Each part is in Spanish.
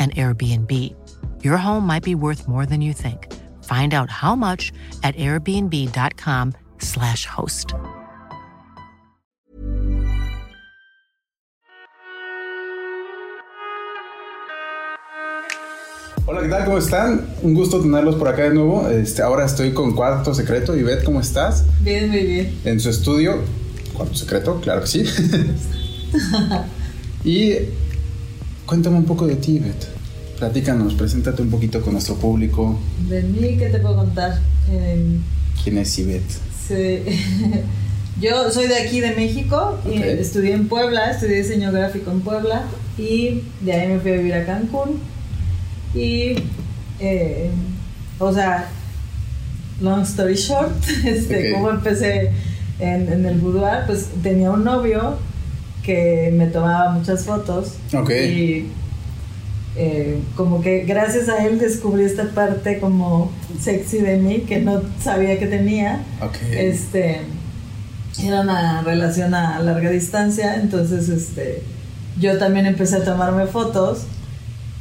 an Airbnb. Your home might be worth more than you think. Find out how much at airbnb.com/slash host. Hola, ¿qué tal? ¿Cómo están? Un gusto tenerlos por acá de nuevo. Este, ahora estoy con Cuarto Secreto. Ivette, ¿cómo estás? Bien, muy bien. En su estudio. Cuarto Secreto, claro que sí. y cuéntame un poco de ti, Ivette. Platícanos, preséntate un poquito con nuestro público. De mí, ¿qué te puedo contar? Eh, ¿Quién es Ivette? sí. Yo soy de aquí, de México, y estudié en Puebla, estudié diseño gráfico en Puebla, y de ahí me fui a vivir a Cancún. Y, eh, o sea, long story short, este, como empecé en, en el boudoir, pues tenía un novio que me tomaba muchas fotos. Ok. Y eh, como que gracias a él descubrí esta parte como sexy de mí que no sabía que tenía. Ok. Este era una relación a larga distancia, entonces este yo también empecé a tomarme fotos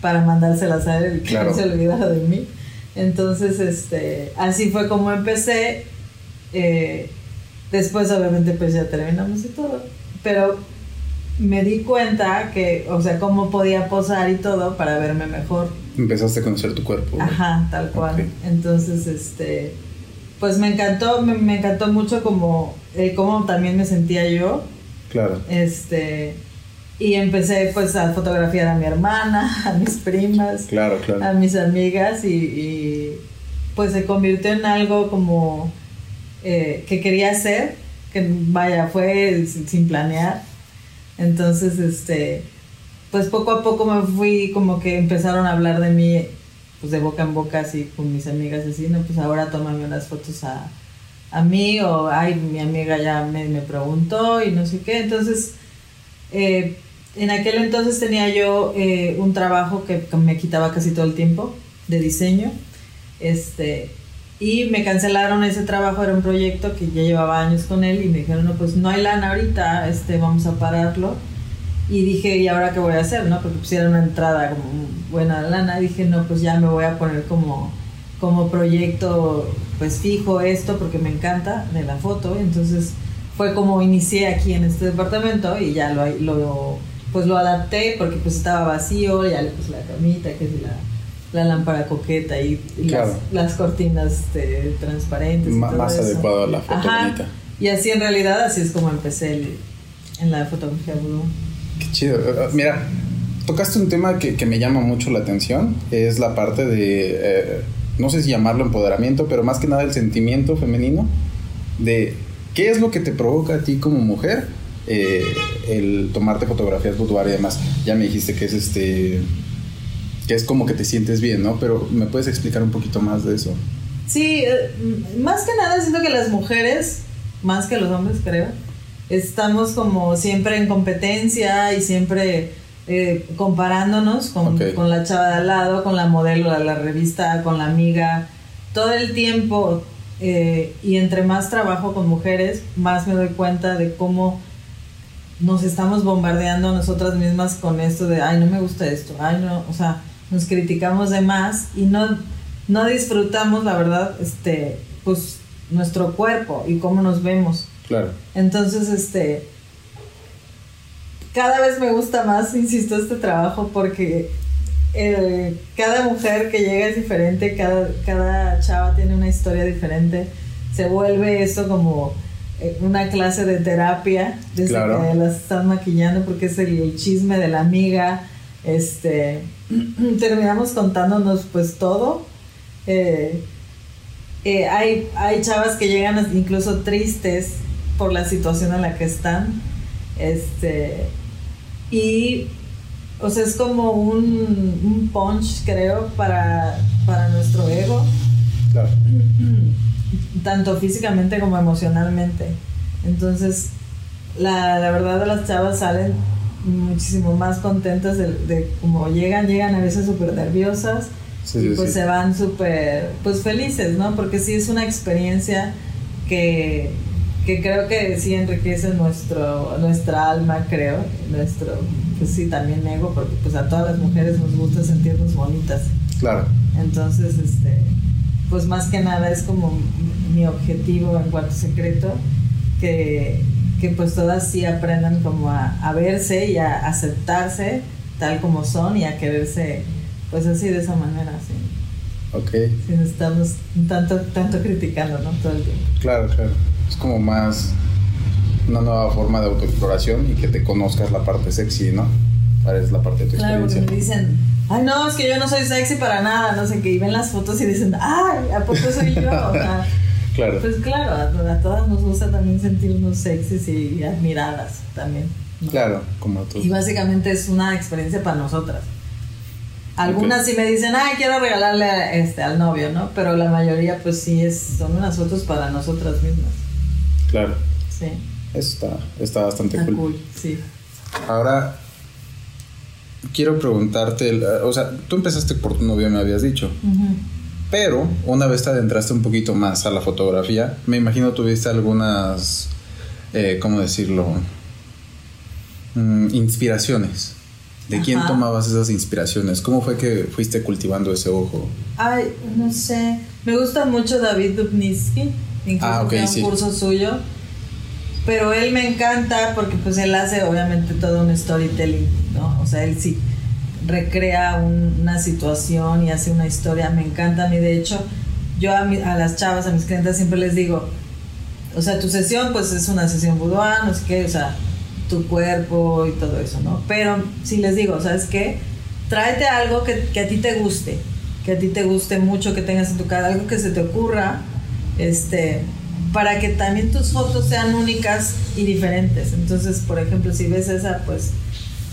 para mandárselas a él que Claro. no se olvidara de mí. Entonces, este, así fue como empecé. Eh, después, obviamente, pues ya terminamos y todo. Pero me di cuenta que, o sea, cómo podía posar y todo para verme mejor. Empezaste a conocer tu cuerpo. Ajá, tal cual. Entonces, este, pues me encantó, me, me encantó mucho como, cómo también me sentía yo. Claro. Este, y empecé pues a fotografiar a mi hermana, a mis primas, Claro, a claro. mis amigas y, y, pues se convirtió en algo como eh, que quería hacer, que vaya, fue sin, sin planear. Entonces, este, pues poco a poco me fui como que empezaron a hablar de mí, pues de boca en boca, así con mis amigas, así, no, pues ahora tómame unas fotos a, a mí, o ay, mi amiga ya me, me preguntó y no sé qué. Entonces, eh, en aquel entonces tenía yo eh, un trabajo que, me quitaba casi todo el tiempo de diseño. Este, y me cancelaron ese trabajo, era un proyecto que ya llevaba años con él y me dijeron, no, pues no hay lana ahorita, este, vamos a pararlo. Y dije, ¿y ahora qué voy a hacer? ¿no? Porque pusiera una entrada como buena lana. Dije, no, pues ya me voy a poner como, como proyecto pues fijo esto porque me encanta de la foto. Entonces fue como inicié aquí en este departamento y ya lo, lo pues lo adapté porque pues estaba vacío, ya le puse la camita, que es la, la lámpara coqueta y, y Claro. las, las cortinas este, transparentes. y Ma- todo más eso. adecuado a la foto Ajá. bonita. Y así en realidad, así es como empecé el- en la fotografía vudú. Qué chido. Uh, Mira, tocaste un tema que, que me llama mucho la atención. Es la parte de, eh, no sé si llamarlo empoderamiento, pero más que nada el sentimiento femenino de qué es lo que te provoca a ti como mujer eh, el tomarte fotografías boudoir y demás. Ya me dijiste que es este que es como que te sientes bien, ¿no? Pero ¿me puedes explicar un poquito más de eso? Sí, eh, más que nada siento que las mujeres, más que los hombres creo, estamos como siempre en competencia y siempre eh, comparándonos con, con la chava de al lado, con la modelo de la revista, con la amiga, todo el tiempo. eh, y entre más trabajo con mujeres, más me doy cuenta de cómo nos estamos bombardeando nosotras mismas con esto de, ay, no me gusta esto, ay, no, o sea, nos criticamos de más y no, no disfrutamos, la verdad, este, pues nuestro cuerpo y cómo nos vemos. Claro. Entonces, este, cada vez me gusta más, insisto, este trabajo porque eh, cada mujer que llega es diferente, cada, cada chava tiene una historia diferente. Se vuelve esto como eh, una clase de terapia desde Claro. que las están maquillando porque es el, el chisme de la amiga. Este, terminamos contándonos pues todo. Eh, eh, hay, hay chavas que llegan incluso tristes por la situación en la que están. Este, y, o sea, es como un, un punch, creo, para, para nuestro ego, Claro. tanto físicamente como emocionalmente. Entonces, la, la verdad, las chavas salen muchísimo más contentas de, de cómo llegan, llegan a veces súper nerviosas Sí, y pues sí. se van súper pues felices, ¿no? Porque sí es una experiencia que, que creo que sí enriquece nuestro, nuestra alma, creo, nuestro, pues sí, también ego, porque pues a todas las mujeres nos gusta sentirnos bonitas. Claro. Entonces, este, pues más que nada es como mi- mi objetivo en cuanto secreto, que, que pues todas sí aprendan como a, a verse y a aceptarse tal como son y a quererse pues así de esa manera, sin, Ok. sin estarnos tanto, tanto criticando, ¿no? Todo el tiempo. Claro, claro. Es como más una nueva forma de autoexploración y que te conozcas la parte sexy, ¿no? Parece la parte de tu Claro, porque me dicen, ay no, es que yo no soy sexy para nada, no sé qué, y ven las fotos y dicen, ay, ¿a poco soy yo? O sea, Claro. Pues claro, a, a todas nos gusta también sentirnos sexys y admiradas también. ¿no? Claro, como tú. Y básicamente es una experiencia para nosotras. Algunas sí me dicen, ay, quiero regalarle a- este, al novio, ¿no? Pero la mayoría pues sí es, son unas fotos para nosotras mismas. Claro. Sí, Eso está, está bastante está cool. cool, sí. Ahora, quiero preguntarte, el- o sea, tú empezaste por tu novio, me habías dicho. Pero una vez te adentraste un poquito más a la fotografía, me imagino tuviste algunas, eh, ¿cómo decirlo? Mm, inspiraciones. ¿De quién tomabas esas inspiraciones? ¿Cómo fue que fuiste cultivando ese ojo? Ay, no sé. Me gusta mucho David Dubnitsky. Incluso Ah, un sí. curso suyo. Pero él me encanta porque pues él hace obviamente todo un storytelling, ¿no? O sea, él sí recrea un- una situación y hace una historia. Me encanta a mí. De hecho, yo a, mi- a las chavas, a mis clientes siempre les digo, o sea, tu sesión pues es una sesión boudoir, no sé qué, o sea, tu cuerpo y todo eso, ¿no? Pero si les digo, ¿sabes qué? Tráete algo que, que a ti te guste, que a ti te guste mucho, que tengas en tu cara, algo que se te ocurra, este, para que también tus fotos sean únicas y diferentes. Entonces, por ejemplo, si ves esa, pues,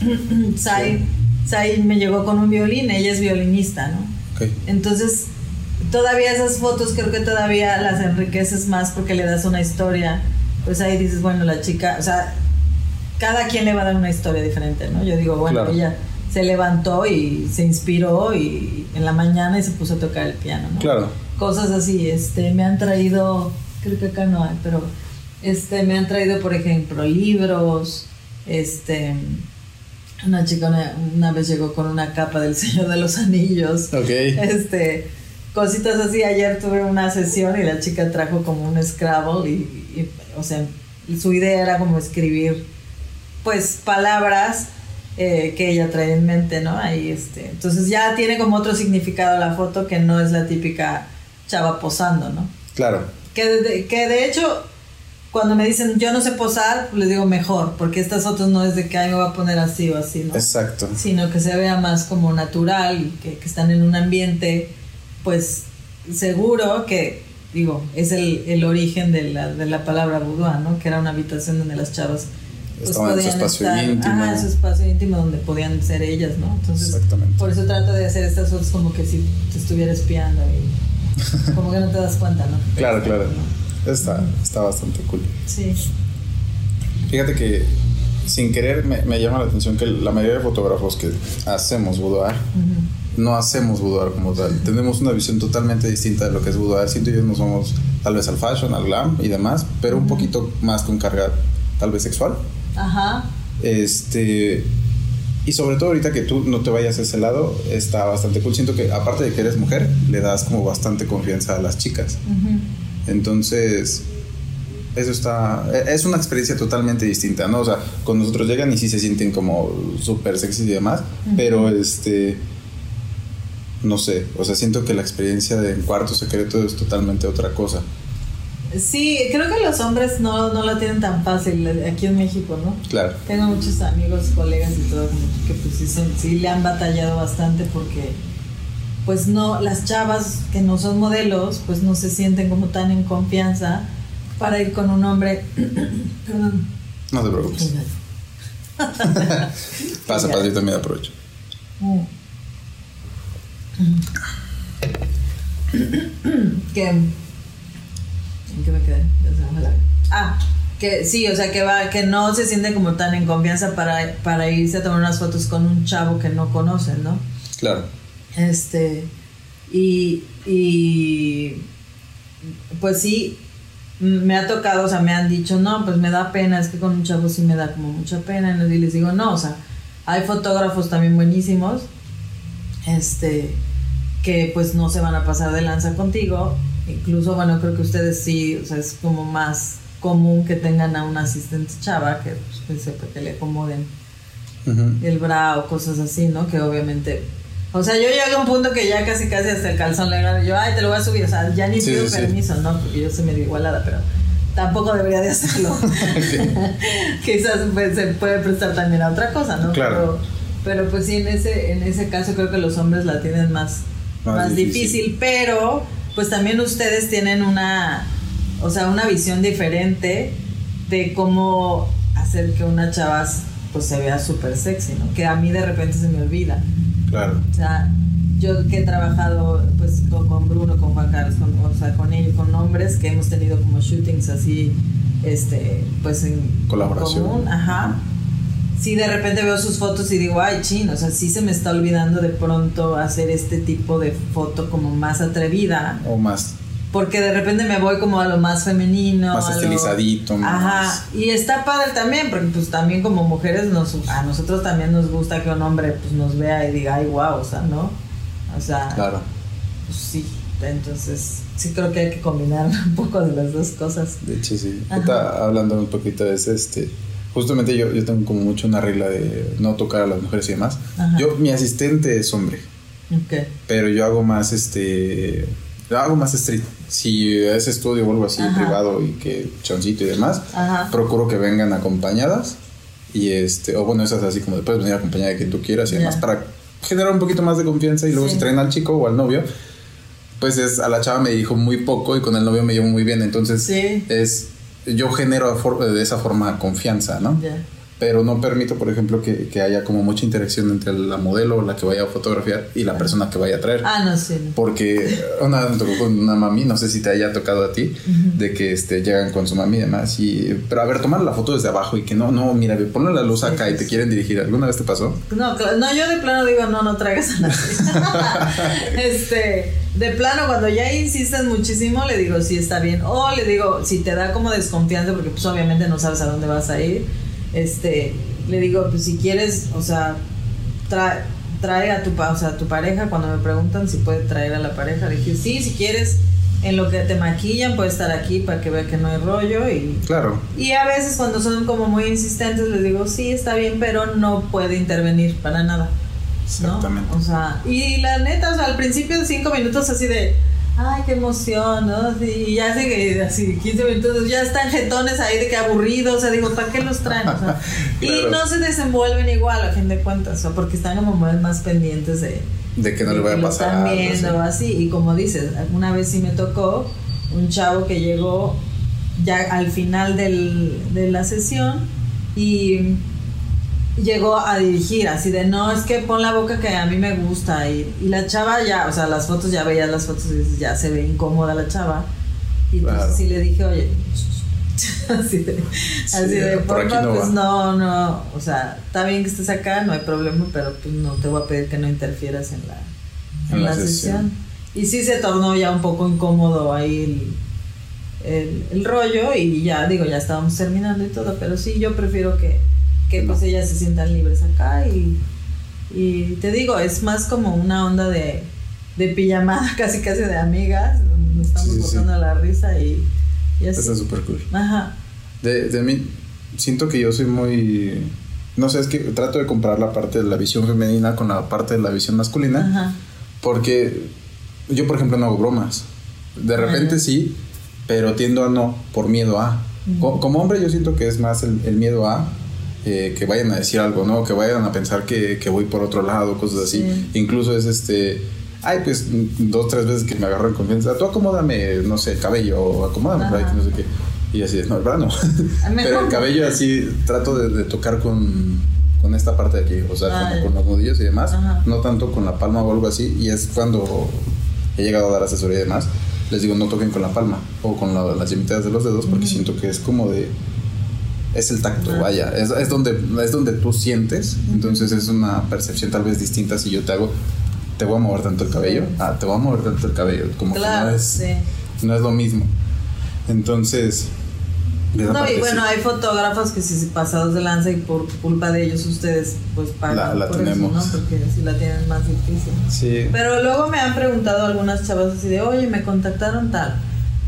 Sai, Sai me llegó con un violín, ella es violinista, ¿no? Ok. Entonces, todavía esas fotos creo que todavía las enriqueces más porque le das una historia. Pues ahí dices, bueno, la chica, o sea, cada quien le va a dar una historia diferente, ¿no? Yo digo, bueno, Claro. ella se levantó y se inspiró y en la mañana y se puso a tocar el piano, ¿no? Claro. Cosas así, este, me han traído, creo que acá no hay, pero este, me han traído, por ejemplo, libros, este, una chica una, una vez llegó con una capa del Señor de los Anillos, Ok. este, cositas así. Ayer tuve una sesión y la chica trajo como un Scrabble y, y, o sea, su idea era como escribir, pues, palabras eh, que ella trae en mente, ¿no? Ahí, este, entonces ya tiene como otro significado la foto que no es la típica chava posando, ¿no? Claro. Que de, que de hecho, cuando me dicen yo no sé posar, pues les digo mejor, porque estas fotos no es de que ay, me voy a poner así o así, ¿no? Exacto. sino que se vea más como natural y que, que están en un ambiente pues seguro que digo es el, el origen de la, de la palabra boudoir ¿no? que era una habitación donde las chavas pues, Estaban en su espacio íntimo. ajá, en su espacio íntimo donde podían ser ellas ¿no? entonces Exactamente. por eso trato de hacer estas fotos como que si te estuviera espiando y como que no te das cuenta ¿no? Claro, claro. Está, está bastante cool. sí Fíjate que sin querer me, me llama la atención que la mayoría de fotógrafos que hacemos boudoir no hacemos boudoir como tal. Tenemos una visión totalmente distinta de lo que es boudoir. Siento yo no somos tal vez al fashion, al glam y demás, pero un poquito más con carga tal vez sexual. Ajá. Este. Y sobre todo ahorita que tú no te vayas a ese lado, está bastante cool. Siento que aparte de que eres mujer, le das como bastante confianza a las chicas. Entonces, eso está. e- Es una experiencia totalmente distinta, ¿no? O sea, con nosotros llegan y sí se sienten como súper sexy y demás, pero este. No sé, o sea, siento que la experiencia de en cuarto secreto es totalmente otra cosa. Sí, creo que los hombres no, no la tienen tan fácil aquí en México, ¿no? Claro. Tengo muchos amigos, colegas y todo como que pues sí, son- sí le han batallado bastante porque pues no, las chavas que no son modelos pues no se sienten como tan en confianza para ir con un hombre. Perdón. No te preocupes. Pasa, pasa, yo también aprovecho. Mm. que ¿en qué me quedé? Ah, que sí, o sea que va, que no se sienten como tan en confianza para, para irse a tomar unas fotos con un chavo que no conocen, ¿no? Claro. Este, y, y pues sí, me ha tocado, o sea, me han dicho, no, pues me da pena, es que con un chavo sí me da como mucha pena, y les digo, no, o sea, hay fotógrafos también buenísimos, este, que pues no se van a pasar de lanza contigo, incluso, bueno, creo que ustedes sí, o sea, es como más común que tengan a un asistente chava que pues, sepa que le acomoden Ujú. el bra o cosas así, ¿no? Que obviamente. O sea, yo llegué a un punto que ya casi casi hasta el calzón le agarro. Yo, ay, te lo voy a subir. O sea, ya ni Sí, pido sí, sí. permiso, ¿no? Porque yo soy medio igualada, pero tampoco debería de hacerlo. Quizás pues, se puede prestar también a otra cosa, ¿no? Claro. Pero, pero pues sí, en ese, en ese caso creo que los hombres la tienen más, Más más, difícil. difícil. Pero pues también ustedes tienen una, o sea, una visión diferente de cómo hacer que una chava pues se vea súper sexy, ¿no? Que a mí de repente se me olvida. Claro. O sea, yo que he trabajado pues con, Bruno, con Juan Carlos, con, o sea, con ellos, con hombres que hemos tenido como shootings así, este, pues en Colaboración. común, ajá. Sí, de repente veo sus fotos y digo, ay, chin, o sea, sí se me está olvidando de pronto hacer este tipo de foto como más atrevida, O más. Porque de repente me voy como a lo más femenino. Más lo- estilizadito, Ajá, y está padre también, porque pues también como mujeres nos, a nosotros también nos gusta que un hombre pues nos vea y diga, ay, wow, o sea, ¿no? O sea, Claro. pues sí, entonces sí creo que hay que combinar un poco de las dos cosas. De hecho, sí. Ahorita hablando un poquito de ese, este. Justamente yo, yo tengo como mucho una regla de no tocar a las mujeres y demás. Ajá. Yo, mi asistente es hombre, Ok. pero yo hago más este. yo hago más street. Si es estudio o algo así Ajá. privado y que choncito y demás, Ajá. procuro que vengan acompañadas. Y este, o bueno, esas así como de puedes venir acompañada de quien tú quieras y Ya. demás para generar un poquito más de confianza y luego Sí. si traen al chico o al novio, pues es a la chava me dijo muy poco y con el novio me llevo muy bien, entonces Sí. es yo genero de esa forma confianza, ¿no? Pero no permito, por ejemplo, que, que haya como mucha interacción entre la modelo la que vaya a fotografiar y la persona que vaya a traer. Ah, no, sí. no. Porque una vez me tocó con una mami, no sé si te haya tocado a ti, de que este, llegan con su mami y demás. Y, pero a ver, tomar la foto desde abajo y que no, no, mira, ponle la luz acá y te quieren dirigir. ¿Alguna vez te pasó? No, no, yo de plano digo, no, no traigas a nadie. este, de plano, cuando ya insisten muchísimo, le digo, sí, está bien. O le digo, si te da como desconfianza, porque pues obviamente no sabes a dónde vas a ir, este, le digo, pues si quieres, o sea, trae, trae a tu, pa- o sea, a tu pareja, cuando me preguntan si puede traer a la pareja, le dije, sí, si quieres, en lo que te maquillan, puede estar aquí para que vea que no hay rollo y Claro. y a veces cuando son como muy insistentes les digo, sí, está bien, pero no puede intervenir para nada. ¿no? Exactamente. O sea, y la neta, o sea, al principio de cinco minutos así de, ay, qué emoción, ¿no? Y ya hace que así 15 minutos ya están jetones ahí de que aburridos, o sea, digo, ¿para qué los traen? O sea, Claro. Y no se desenvuelven igual a fin de cuentas, o sea, porque están como más, más pendientes de, De que no le vaya a pasar. están viendo así. así. Y como dices, alguna vez sí me tocó un chavo que llegó ya al final del, de la sesión y llegó a dirigir así de no, es que pon la boca que a mí me gusta. Y, y la chava ya, o sea, las fotos, ya veías las fotos y ya se ve incómoda la chava. Y entonces Claro. sí le dije, oye, así de, así de no pues va. no, no, o sea, está bien que estés acá, no hay problema, pero pues no te voy a pedir que no interfieras en la, en En la la sesión. sesión. Y sí se tornó ya un poco incómodo ahí el, el, el rollo y ya, digo, ya estábamos terminando y todo, pero sí, yo prefiero que, que No. pues ellas se sientan libres acá y, y te digo, es más como una onda de, de pijamada, casi casi de amigas, nos estamos Sí, botando la risa y, y así. Está súper cool. Ajá. De, de mí, siento que yo soy muy. No sé, es que trato de comparar la parte de la visión femenina con la parte de la visión masculina. Ajá. Porque yo, por ejemplo, no hago bromas. De repente Ajá. sí, pero tiendo a no por miedo a. Co- Como hombre, yo siento que es más el, el miedo a eh, que vayan a decir algo, ¿no? Que vayan a pensar que, que voy por otro lado, cosas así. Sí. Incluso es este. Ay, pues dos, tres veces que me agarro en confianza. Tú acomódame, no sé, el cabello, o acomódame por ahí, Ajá. no sé qué. Y así, no, el. Pero el cabello así trato de, de tocar con, con esta parte de aquí, o sea, como con los nudillos y demás, Ajá. no tanto con la palma o algo así, y es cuando he llegado a dar asesoría y demás, les digo no toquen con la palma o con la- las yemitas de los dedos porque siento que es como de es el tacto, Ajá. vaya, es, es donde es donde tú sientes, entonces es una percepción tal vez distinta si yo te hago te voy a mover tanto el cabello, ah, te voy a mover tanto el cabello, como Claro, que no es sí. no es lo mismo. Entonces, No, y bueno, sí. hay fotógrafos que si pasados de lanza y por culpa de ellos ustedes pues pagan La- la por tenemos. eso, ¿no? Porque si la tienen más difícil. Sí. Pero luego me han preguntado algunas chavas así de, oye, me contactaron tal.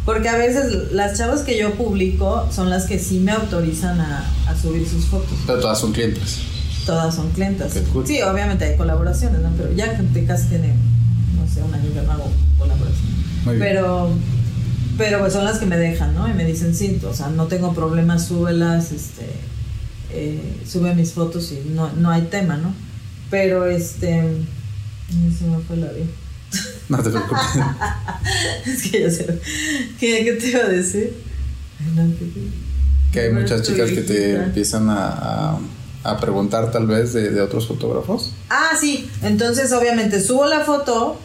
Porque a veces las chavas que yo publico son las que sí me autorizan a, a subir sus fotos. Pero todas son clientes. Todas son clientas. Qué cool. Sí, obviamente hay colaboraciones, ¿no? Pero ya casi tiene, no sé, un año que no hago colaboración. Muy bien. Pero, pero pues son las que me dejan, ¿no? Y me dicen, sí, o sea, no tengo problemas, súbelas, este, eh, sube mis fotos y no, no hay tema, ¿no? Pero este, se me fue la vida. No te preocupes. es que ya sé. ¿Qué, qué te iba a decir? Ay, no, ¿qué te- que hay muchas chicas que te empiezan a, a, a preguntar tal vez de, de otros fotógrafos. Ah, sí. Entonces, obviamente, subo la foto,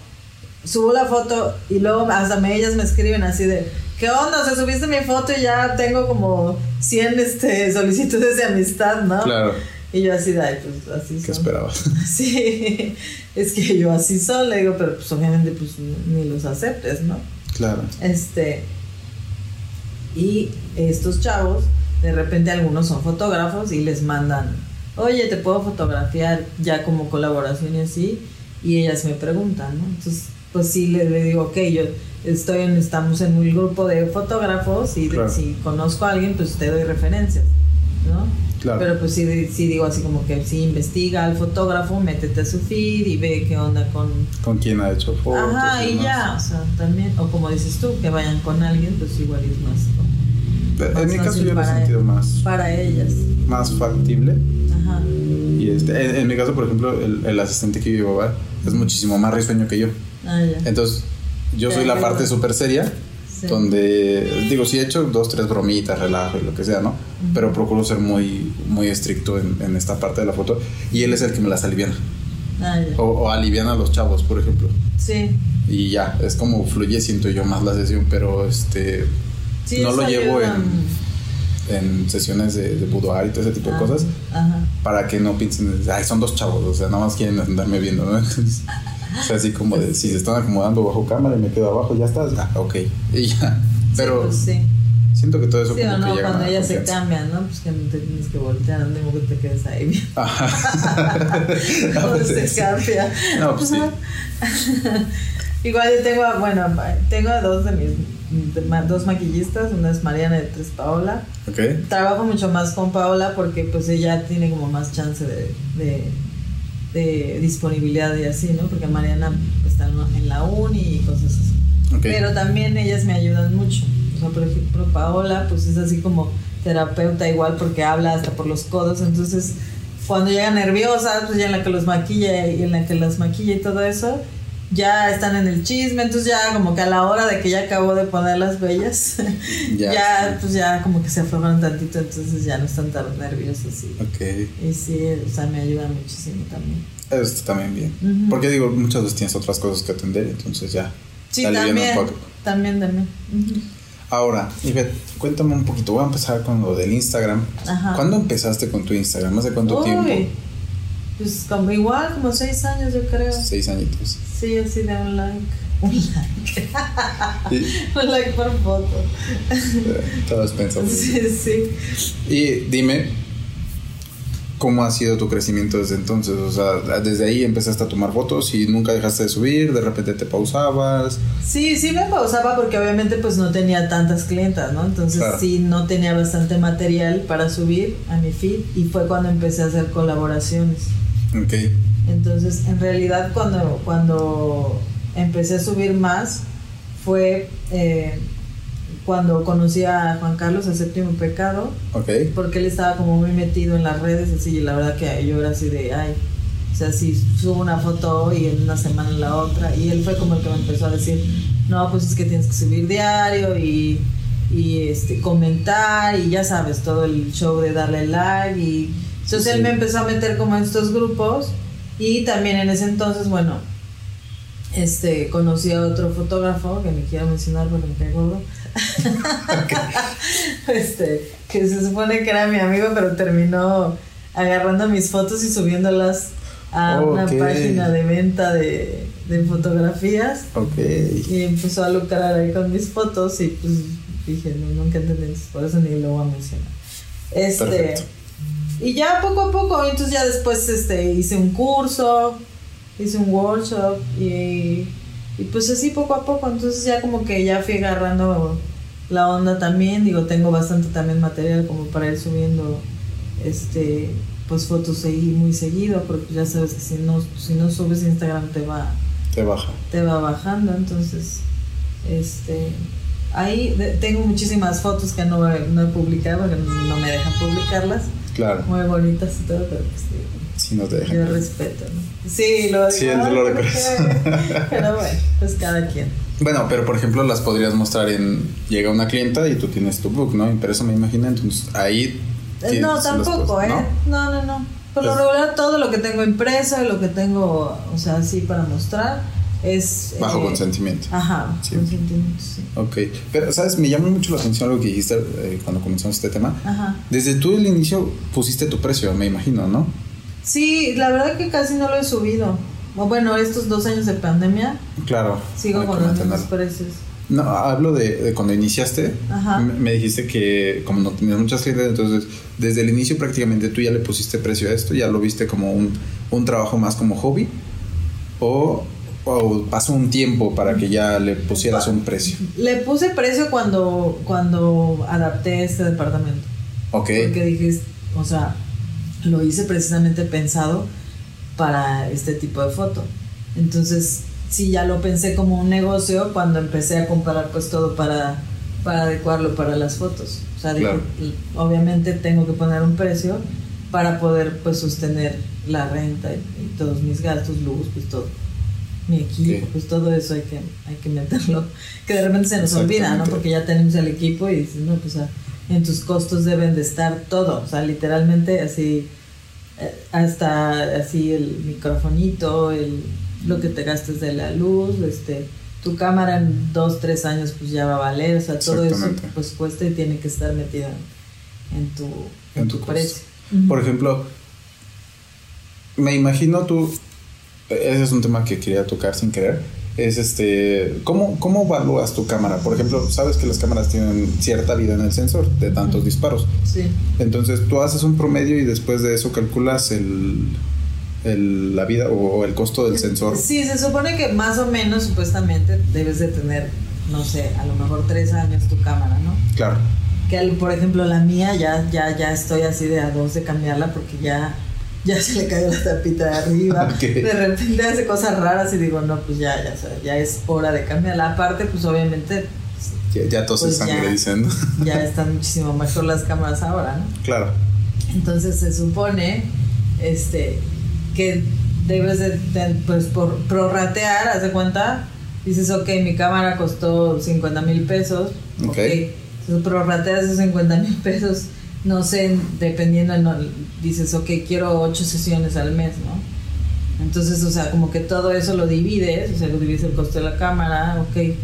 subo la foto y luego hasta me, ellas me escriben así de, ¿qué onda? O sea, subiste mi foto y ya tengo como 100 este, solicitudes de amistad, ¿no? Claro. Y yo así ay, pues así ¿Qué son. esperabas? Sí, es que yo así soy, le digo, pero pues obviamente pues ni los aceptes, ¿no? Claro. Este, y estos chavos, de repente algunos son fotógrafos y les mandan, oye, te puedo fotografiar ya como colaboración y así, y ellas me preguntan, ¿no? Entonces, pues sí, le, le digo, ok, yo estoy en, estamos en un grupo de fotógrafos y Claro. si conozco a alguien, pues te doy referencias, ¿no? Claro. Pero pues sí, sí digo así como que sí investiga al fotógrafo, métete a su feed y ve qué onda con, ¿Con quién ha hecho fotos? Ajá, y demás? ya, o sea, también, o como dices tú, que vayan con alguien, pues igual es más. Pero En mi caso yo lo he sentido él- más, Para ellas. más factible. Ajá. Y este, en, en mi caso, por ejemplo, el, el asistente que yo llevaba es muchísimo más risueño que yo. Ah, ya. Entonces, yo soy la parte súper seria, Sí. donde, digo, sí he hecho dos, tres bromitas, relajo y lo que sea, ¿no? Pero procuro ser muy, muy estricto en, en esta parte de la foto. Y él es el que me las aliviana. Ah. O, o aliviana a los chavos, por ejemplo. Sí. Y ya, es como fluye, siento yo más la sesión, pero este Sí, no lo llevo ayuda. en, en sesiones de, de boudoir y todo ese tipo de Ah, cosas Ajá. para que no piensen, ay, son dos chavos, o sea, nada más quieren andarme viendo, ¿no? Entonces, o sea, así como de, si se están acomodando bajo cámara y me quedo abajo, ya estás, ah, ok, y ya. Pero Sí, pues sí. siento que todo eso Sí, como o que no, llega a cuando la ellas se cambian, ¿no? Pues que no te tienes que voltear, no digo que te quedes ahí bien. Ajá. No, pues, se sí. cambia. No, pues sí. Igual yo tengo, bueno, tengo dos de mis, de dos maquillistas, una es Mariana y otra es Paola. Ok, Trabajo mucho más con Paola porque pues ella tiene como más chance de, de, de disponibilidad y así, ¿no? Porque Mariana está en la- uni y cosas así. Pero también ellas me ayudan mucho. O sea, por ejemplo, Paola, pues es así como terapeuta igual porque habla hasta por los codos. Entonces, cuando llega nerviosa, pues ya en la que los maquilla y en la que las maquilla y todo eso, ya están en el chisme. Entonces ya como que a la hora de que ya acabó de poner las bellas, Ya. ya, pues ya como que se aflojan tantito, entonces ya no están tan nerviosos. Y, ok. y sí, o sea, me ayuda muchísimo también. Está también bien. Porque digo, muchas veces tienes otras cosas que atender, entonces ya. Sí, también. un poco. También, también. Ahora, Ivette, cuéntame un poquito. Voy a empezar con lo del Instagram. Ajá. ¿Cuándo empezaste con tu Instagram? ¿Hace cuánto Uy, tiempo? Pues como igual, como seis años yo creo. Seis añitos. Sí, así de un like. Un like. Y, un like por foto. todos pensamos. Sí, sí. Y dime, ¿cómo ha sido tu crecimiento desde entonces? O sea, desde ahí empezaste a tomar fotos y nunca dejaste de subir, de repente te pausabas. Sí, sí me pausaba porque obviamente pues no tenía tantas clientas, ¿no? Entonces Claro. sí no tenía bastante material para subir a mi feed y fue cuando empecé a hacer colaboraciones. Ok. Entonces, en realidad, cuando, cuando empecé a subir más, fue eh, cuando conocí a Juan Carlos, a Séptimo Pecado, Ok. porque él estaba como muy metido en las redes, así, y la verdad que yo era así de, ay, o sea, si subo una foto hoy, en una semana la otra, y él fue como el que me empezó a decir, no, pues es que tienes que subir diario y, y este, comentar, y ya sabes, todo el show de darle like, y entonces Sí, él me empezó a meter como en estos grupos, y también en ese entonces, bueno, este, conocí a otro fotógrafo, que ni quiero mencionar porque me cae gordo, este, que se supone que era mi amigo, pero terminó agarrando mis fotos y subiéndolas a una página de venta de, de fotografías Ok. y empezó a lucrar ahí con mis fotos y pues dije, no, nunca entendí, por eso ni lo voy a mencionar. Este, Perfecto. Y ya poco a poco, entonces ya después este, hice un curso, hice un workshop y, y pues así poco a poco, entonces ya como que ya fui agarrando la onda también, digo, tengo bastante también material como para ir subiendo este pues fotos ahí muy seguido, porque ya sabes que si no, si no subes Instagram te va, Te baja. te va bajando, entonces este ahí de- tengo muchísimas fotos que no, no he publicado porque no me dejan publicarlas, Claro. muy bonitas y todo, pero pues digo, Si no te yo dejan. respeto, ¿no? Sí, lo Sí, digo, es dolor de corazón. Pero bueno, pues cada quien. Bueno, pero por ejemplo las podrías mostrar en... Llega una clienta y tú tienes tu book, ¿no? Impreso me imagino, entonces ahí... Eh, No, tampoco, cosas, ¿eh? No, no, no. Por lo Pues- regular, todo lo que tengo impreso y lo que tengo, o sea, así para mostrar es. Bajo eh, consentimiento. Ajá, Sí. consentimiento, sí. Ok, pero sabes, me llamó mucho la atención lo que dijiste eh, cuando comenzamos este tema. Ajá. Desde tú el inicio pusiste tu precio, me imagino, ¿no? Sí, la verdad que casi no lo he subido. Bueno, estos dos años de pandemia Claro. sigo con los mismos precios. No, hablo de, de cuando iniciaste. Ajá. Me dijiste que como no tenías muchas clientes, entonces desde el inicio prácticamente tú ya le pusiste precio a esto, ya lo viste como un, un trabajo más como hobby. O, o pasó un tiempo para que ya le pusieras un precio. Le puse precio cuando, cuando adapté este departamento. Ok. Porque dije, o sea, lo hice precisamente pensado para este tipo de foto. Entonces, sí, ya lo pensé como un negocio cuando empecé a comparar pues todo para, para adecuarlo para las fotos. O sea, dije, Claro. y obviamente tengo que poner un precio para poder pues sostener la renta y, y todos mis gastos, luz, pues todo. Mi equipo, pues todo eso hay que, hay que meterlo. Que de repente se nos olvida, ¿no? Porque ya tenemos el equipo y dices, no, pues en tus costos deben de estar todo. O sea, literalmente así, eh, hasta así el microfonito, el, lo que te gastes de la luz, este tu cámara en dos, tres años pues ya va a valer. O sea, todo eso pues cuesta y tiene que estar metido en, tu, En tu precio. Por ejemplo, me imagino tú, ese es un tema que quería tocar sin querer, es este, ¿cómo, ¿cómo evalúas tu cámara? Por ejemplo, sabes que las cámaras tienen cierta vida en el sensor de tantos disparos. Sí. Entonces tú haces un promedio y después de eso calculas el, el- la vida o, el costo del sensor. Sí, se supone que más o menos supuestamente debes de tener, no sé, a lo mejor tres años tu cámara, ¿no? Claro. Que por ejemplo la mía ya, ya, ya estoy así de a dos de cambiarla porque ya, ya se le cayó la tapita de arriba. Ok. De repente hace cosas raras y digo, no, pues ya, ya, ya es hora de cambiarla. Aparte, pues obviamente Ya, ya toses Pues sangre, ya. dicen. ya están muchísimo mejor las cámaras ahora, ¿no? claro. Entonces se supone este, que debes de, de, pues por prorratear, haz de cuenta, dices, ok, mi cámara costó 50 mil pesos, Ok. entonces prorrateas esos 50 mil pesos, no sé, dependiendo, no, dices, ok, quiero 8 sesiones al mes, ¿no? Entonces, o sea, como que todo eso lo divides, o sea, lo divides el costo de la cámara, ok,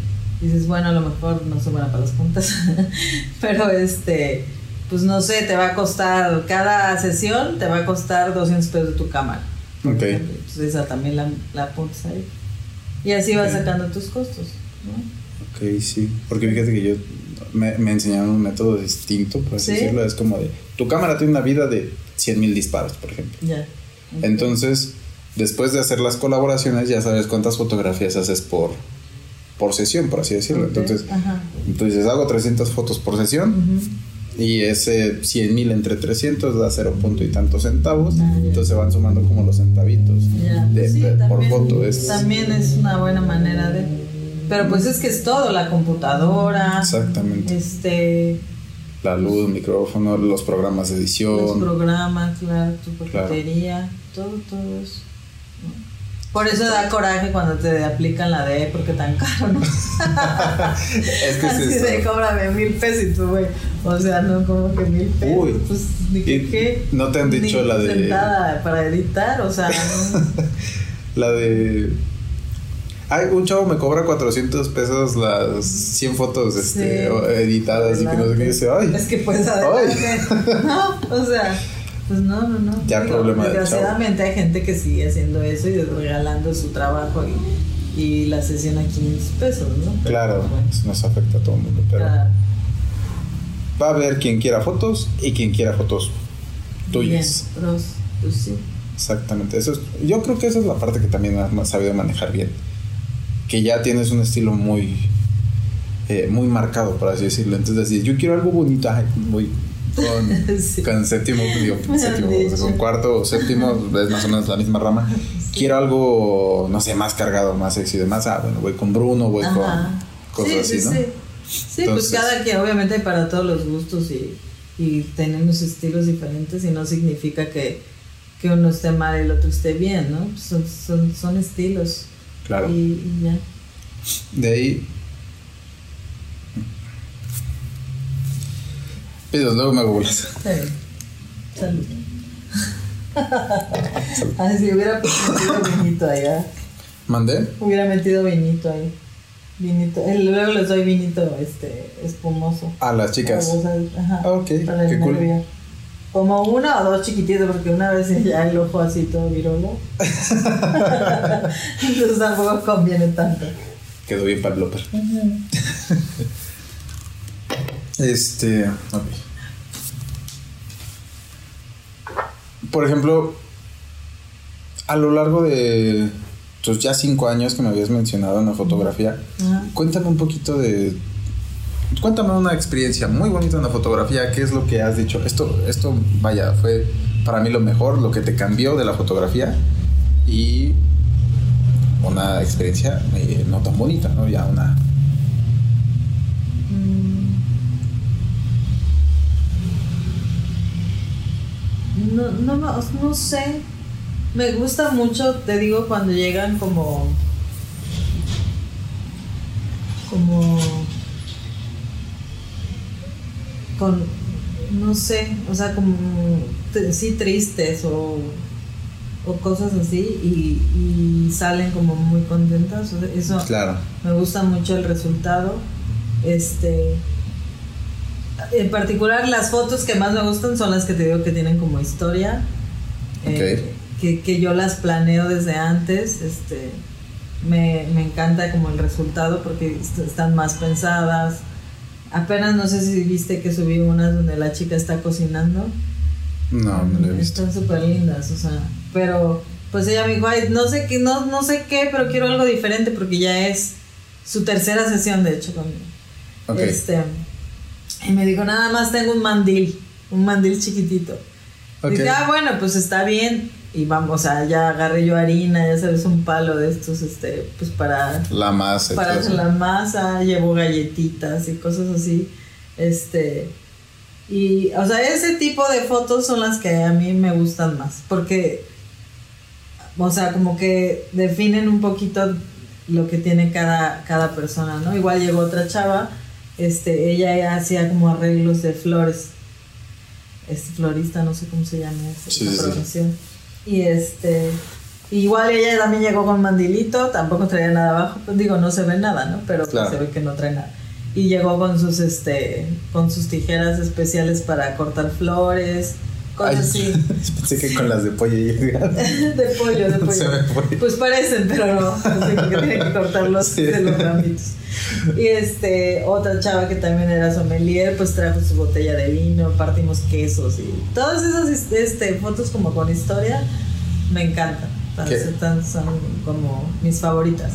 dices, bueno, a lo mejor no soy buena para las puntas, pero este, pues no sé, te va a costar, cada sesión te va a costar 200 pesos tu cámara. Ok. Entonces esa también la, la apuntas ahí. Y así vas Ok. sacando tus costos, ¿no? Ok, sí. Porque fíjate que yo me, me enseñaron un método distinto, por así ¿Sí? decirlo. Es como de, tu cámara tiene una vida de 100 mil disparos, por ejemplo. Ok. Entonces, después de hacer las colaboraciones, ya sabes cuántas fotografías haces por, por sesión, por así decirlo. Entonces, ajá. entonces hago 300 fotos por sesión. Y ese 100 mil entre 300 da 0 punto y tantos centavos. Ah, ya. entonces se van sumando como los centavitos de- pues sí, de- por foto. Es, También es una buena manera de. Pero pues es que es todo, la computadora. Exactamente. Este, La luz, micrófono, los programas de los edición. programas, claro, tu Claro. paquetería, todo, todo eso. Por eso da coraje cuando te aplican la de porque tan caro, ¿no? es que Así es de cóbrame mil pesos y tú, güey. O sea, no como que mil pesos. Uy. Pues ni que. ¿no te han dicho Ni la de- sentada para editar, o sea, no. La de. Ay, un chavo me cobra 400 pesos las 100 fotos este, Sí. editadas y que no sé qué dice. Ay, Es que pues adelante. No, o sea, pues no, no, no. Ya problema del chavo. Desgraciadamente hay gente que sigue haciendo eso y regalando su trabajo y, y la sesión a 500 pesos, ¿no? Pero, claro, pues, bueno, eso nos afecta a todo el mundo. Pero claro. va a haber quien quiera fotos y quien quiera fotos tuyas. Bien, pros, pues sí. Exactamente. Eso es, yo creo que esa es la parte que también has sabido manejar bien. Que ya tienes un estilo muy. eh, muy marcado, por así decirlo. Entonces, decir, yo quiero algo bonito. Ay, voy con, Sí. con séptimo, digo, séptimo, con cuarto o séptimo, es más o menos la misma rama. Quiero algo, no sé, más cargado, más sexy y demás. Ah, bueno, voy con Bruno, voy Ajá. con cosas sí, así, sí, ¿no? Sí, Sí, Entonces- pues cada quien, obviamente para todos los gustos y, y tenemos estilos diferentes y no significa que, que uno esté mal y el otro esté bien, ¿no? Son, son, son estilos. Claro. Y, y ya. De ahí. Pidos, luego me bolas. Está bien. Salud. Ay, si hubiera metido vinito allá. ¿Mandé? Hubiera metido vinito ahí. Vinito. Luego les doy vinito este espumoso. A las chicas. Sea, ajá, Ah, ok, para qué el cool. nervio. Como una o dos chiquititos, porque una vez ya el ojo así todo virolo. Entonces tampoco conviene tanto. Quedó bien para el blooper. Este. ok. Por ejemplo, a lo largo de tus ya cinco años que me habías mencionado en la fotografía, cuéntame un poquito de. Cuéntame una experiencia muy bonita en la fotografía. ¿Qué es lo que has dicho? Esto, esto, vaya, fue para mí lo mejor, lo que te cambió de la fotografía y una experiencia eh, no tan bonita, ¿no? Ya una. No, no, no, no sé. Me gusta mucho, te digo, cuando llegan como. como. Con. no sé, o sea, como. sí, tristes o. o cosas así y, y salen como muy contentas. Eso Claro. me gusta mucho el resultado. Este. En particular, las fotos que más me gustan son las que te digo que tienen como historia. eh, que, que yo las planeo desde antes. Este. Me, me encanta como el resultado porque est- están más pensadas. Apenas no sé si viste que subí unas donde la chica está cocinando. No, no he visto. Están súper lindas, o sea, pero pues ella me dijo, "Ay, no sé qué, no, no sé qué, pero quiero algo diferente porque ya es su tercera sesión, de hecho, conmigo. Ok. Este, y me dijo, nada más tengo un mandil, un mandil chiquitito. Ok. Dije, ah, bueno, pues está bien. Y vamos, o sea, ya agarré yo harina, ya sabes, un palo de estos, este, pues para La masa. para hacer la masa, llevo galletitas y cosas así. Este. Y, o sea, ese tipo de fotos son las que a mí me gustan más. Porque, o sea, como que definen un poquito lo que tiene cada, cada persona, ¿no? Igual llegó otra chava, este, ella hacía como arreglos de flores. Es florista, no sé cómo se llama esa Sí, sí, sí. profesión. Y este. Igual ella también llegó con mandilito, tampoco traía nada abajo, pues digo, no se ve nada, ¿no? Pero pues Claro. se ve que no trae nada. Y llegó con sus este con sus tijeras especiales para cortar flores, cosas así. Pensé que con las de pollo y de pollo, de pollo. Se me fue. Pues parecen, pero no, porque tienen que cortarlos Sí. de los ramitos. Y este, otra chava que también era sommelier, pues trajo su botella de vino, partimos quesos y todas esas este, fotos como con historia me encantan. Son como mis favoritas.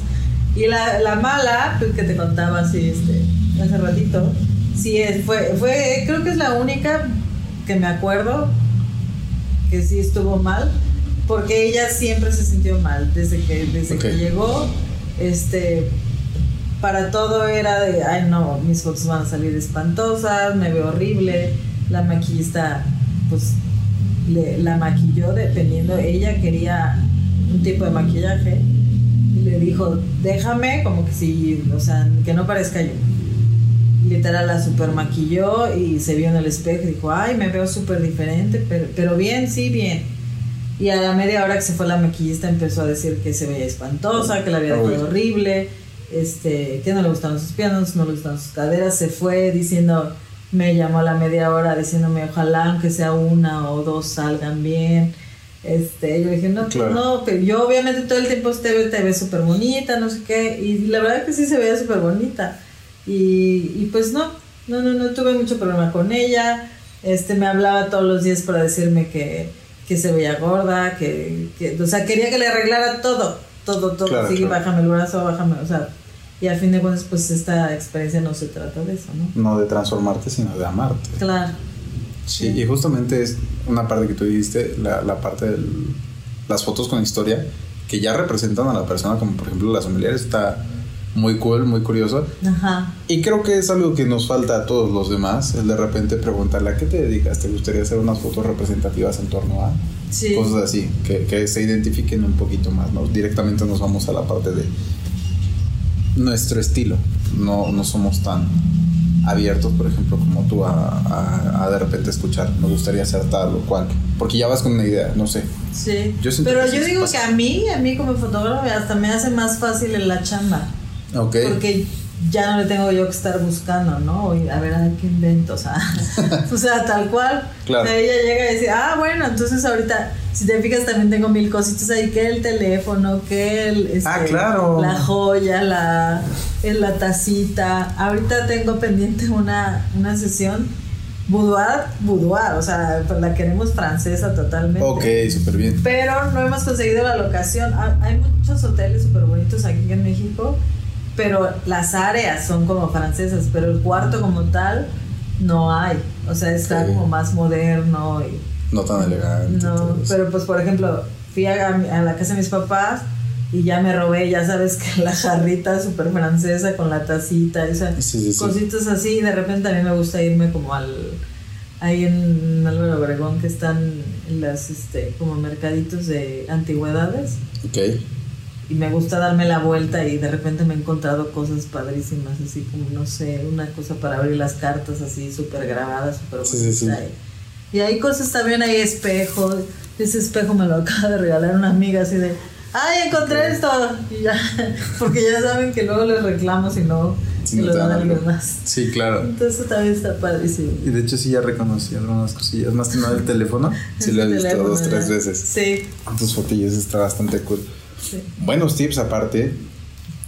Y la, la mala, pues que te contaba así este, hace ratito, sí, es- fue, fue, creo que es la única que me acuerdo que sí estuvo mal, porque ella siempre se sintió mal desde que, desde que llegó. Este, para todo era de, ay no, mis fotos van a salir espantosas, me veo horrible, la maquillista pues le- la maquilló dependiendo, ella quería un tipo de maquillaje le dijo, déjame como que si, o sea, que no parezca yo. Literal la super maquilló y se vio en el espejo y dijo, ay, me veo súper diferente, pero, pero bien, sí, bien. Y a la media hora que se fue la maquillista empezó a decir que se veía espantosa, que la había Uy. dejado horrible, este, que no le gustaban sus piernas, no le gustaban sus caderas, se fue diciendo, me llamó a la media hora diciéndome, ojalá aunque sea una o dos salgan bien. Este, yo dije, no, Claro. no, pero yo obviamente todo el tiempo te ve, te súper bonita, no sé qué, y la verdad que sí se veía súper bonita. Y, y pues no, no, no, no tuve mucho problema con ella. Este, me hablaba todos los días para decirme que, que se veía gorda, que, que, o sea, quería que le arreglara todo, todo, todo. Claro, que claro. bájame el brazo, bájame, o sea, y al fin de cuentas, pues esta experiencia no se trata de eso, ¿no? No de transformarte, sino de amarte. Claro. Sí, y justamente es una parte que tú dijiste, la, la parte de las fotos con historia, que ya representan a la persona, como por ejemplo las familiares, está muy cool, muy curioso. Ajá. Y creo que es algo que nos falta a todos los demás, el de repente preguntarle a qué te dedicas, te gustaría hacer unas fotos representativas en torno a Sí. cosas así, que, que se identifiquen un poquito más, ¿no? Directamente nos vamos a la parte de nuestro estilo, no, no somos tan abiertos, por ejemplo, como tú a, a- a de repente escuchar, me gustaría hacer tal o cual, porque ya vas con una idea, no sé. Sí. Yo Pero yo digo pasa. que a mí, a mí como fotógrafo, hasta me hace más fácil en la chamba. Ok. Porque ya no le tengo yo que estar buscando, ¿no? A ver, a qué invento, o sea, o sea, tal cual. Claro. O sea, ella llega y dice, ah, bueno, entonces ahorita, si te fijas, también tengo mil cositas ahí, que el teléfono, que el, este, Ah, claro. la joya, la, la tacita. Ahorita tengo pendiente una, una sesión boudoir, boudoir, o sea, pues la queremos francesa totalmente. Ok, súper bien. Pero no hemos conseguido la locación. Ha- Hay muchos hoteles súper bonitos aquí en México, pero las áreas son como francesas, pero el cuarto como tal no hay. O sea, está como más moderno y No tan elegante. no, pero pues por ejemplo, fui a, a la casa de mis papás y ya me robé, ya sabes que la jarrita súper francesa con la tacita, o sea, Sí, sí, sí. cositas así, y de repente a mí me gusta irme como al ahí en Álvaro Obregón que están las este como mercaditos de antigüedades Ok. Y me gusta darme la vuelta y de repente me he encontrado cosas padrísimas así como no sé una cosa para abrir las cartas así súper grabadas súper Sí, sí, sí. y, hay cosas también hay espejos ese espejo me lo acaba de regalar una amiga así de ay encontré esto y ya porque ya saben que luego les reclamo si no Si se no más Sí, claro. entonces también está padrísimo Y de hecho sí ya reconocí algunas cosillas. Más que nada el teléfono. Sí lo he visto dos, tres veces. sí, Tus fotillos está bastante cool. Sí. Buenos tips aparte.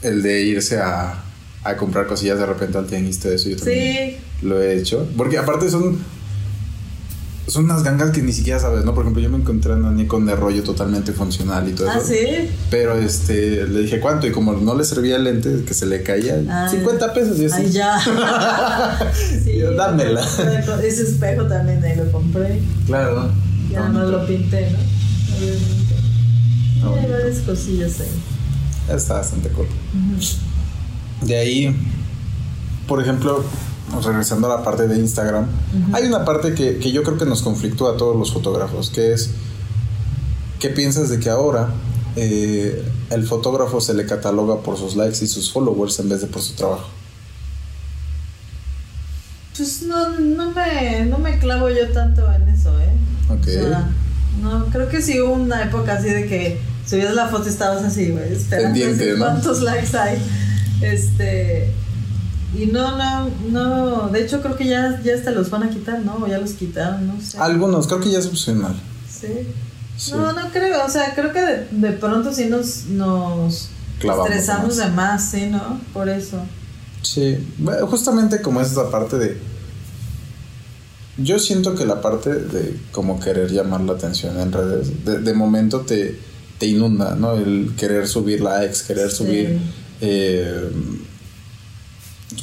El de irse a, a comprar cosillas de repente al tianguis, todo eso yo también Sí. lo he hecho. Porque aparte son son unas gangas que ni siquiera sabes, ¿no? Por ejemplo, yo me encontré una Nikon de rollo totalmente funcional y todo ah eso. sí Pero este, le dije cuánto y como no le servía el lente, que se le caía, Ah. 50 pesos y así. Ay, ya. sí, Yo, dámela. Ese espejo también ahí lo compré. Claro. Ya nada más lo pinté, ¿no? Ah, Hay varias cosillas ahí. Está bastante cool. De ahí, por ejemplo, regresando a la parte de Instagram, hay una parte que, que yo creo que nos conflictúa a todos los fotógrafos, que es, ¿qué piensas de que ahora eh, el fotógrafo se le cataloga por sus likes y sus followers en vez de por su trabajo? Pues no, no, me, no me clavo yo tanto en eso, ¿eh? Ok. O sea, no, creo que sí hubo una época así de que subías la foto y estabas así, güey, esperando ¿no? cuántos likes hay. Este. Y no, no, no. De hecho, creo que ya, ya hasta los van a quitar, ¿no? O ya los quitaron, no sé. Algunos, creo que ya es opcional. Sí. Sí. No, no creo. O sea, creo que de, de pronto sí nos, nos Clavamos estresamos más. de más, sí, ¿no? Por eso. Sí, bueno, justamente como es esa parte de... Yo siento que la parte de como querer llamar la atención en redes, de, de momento te, te inunda, ¿no? El querer subir likes, querer Sí. subir eh,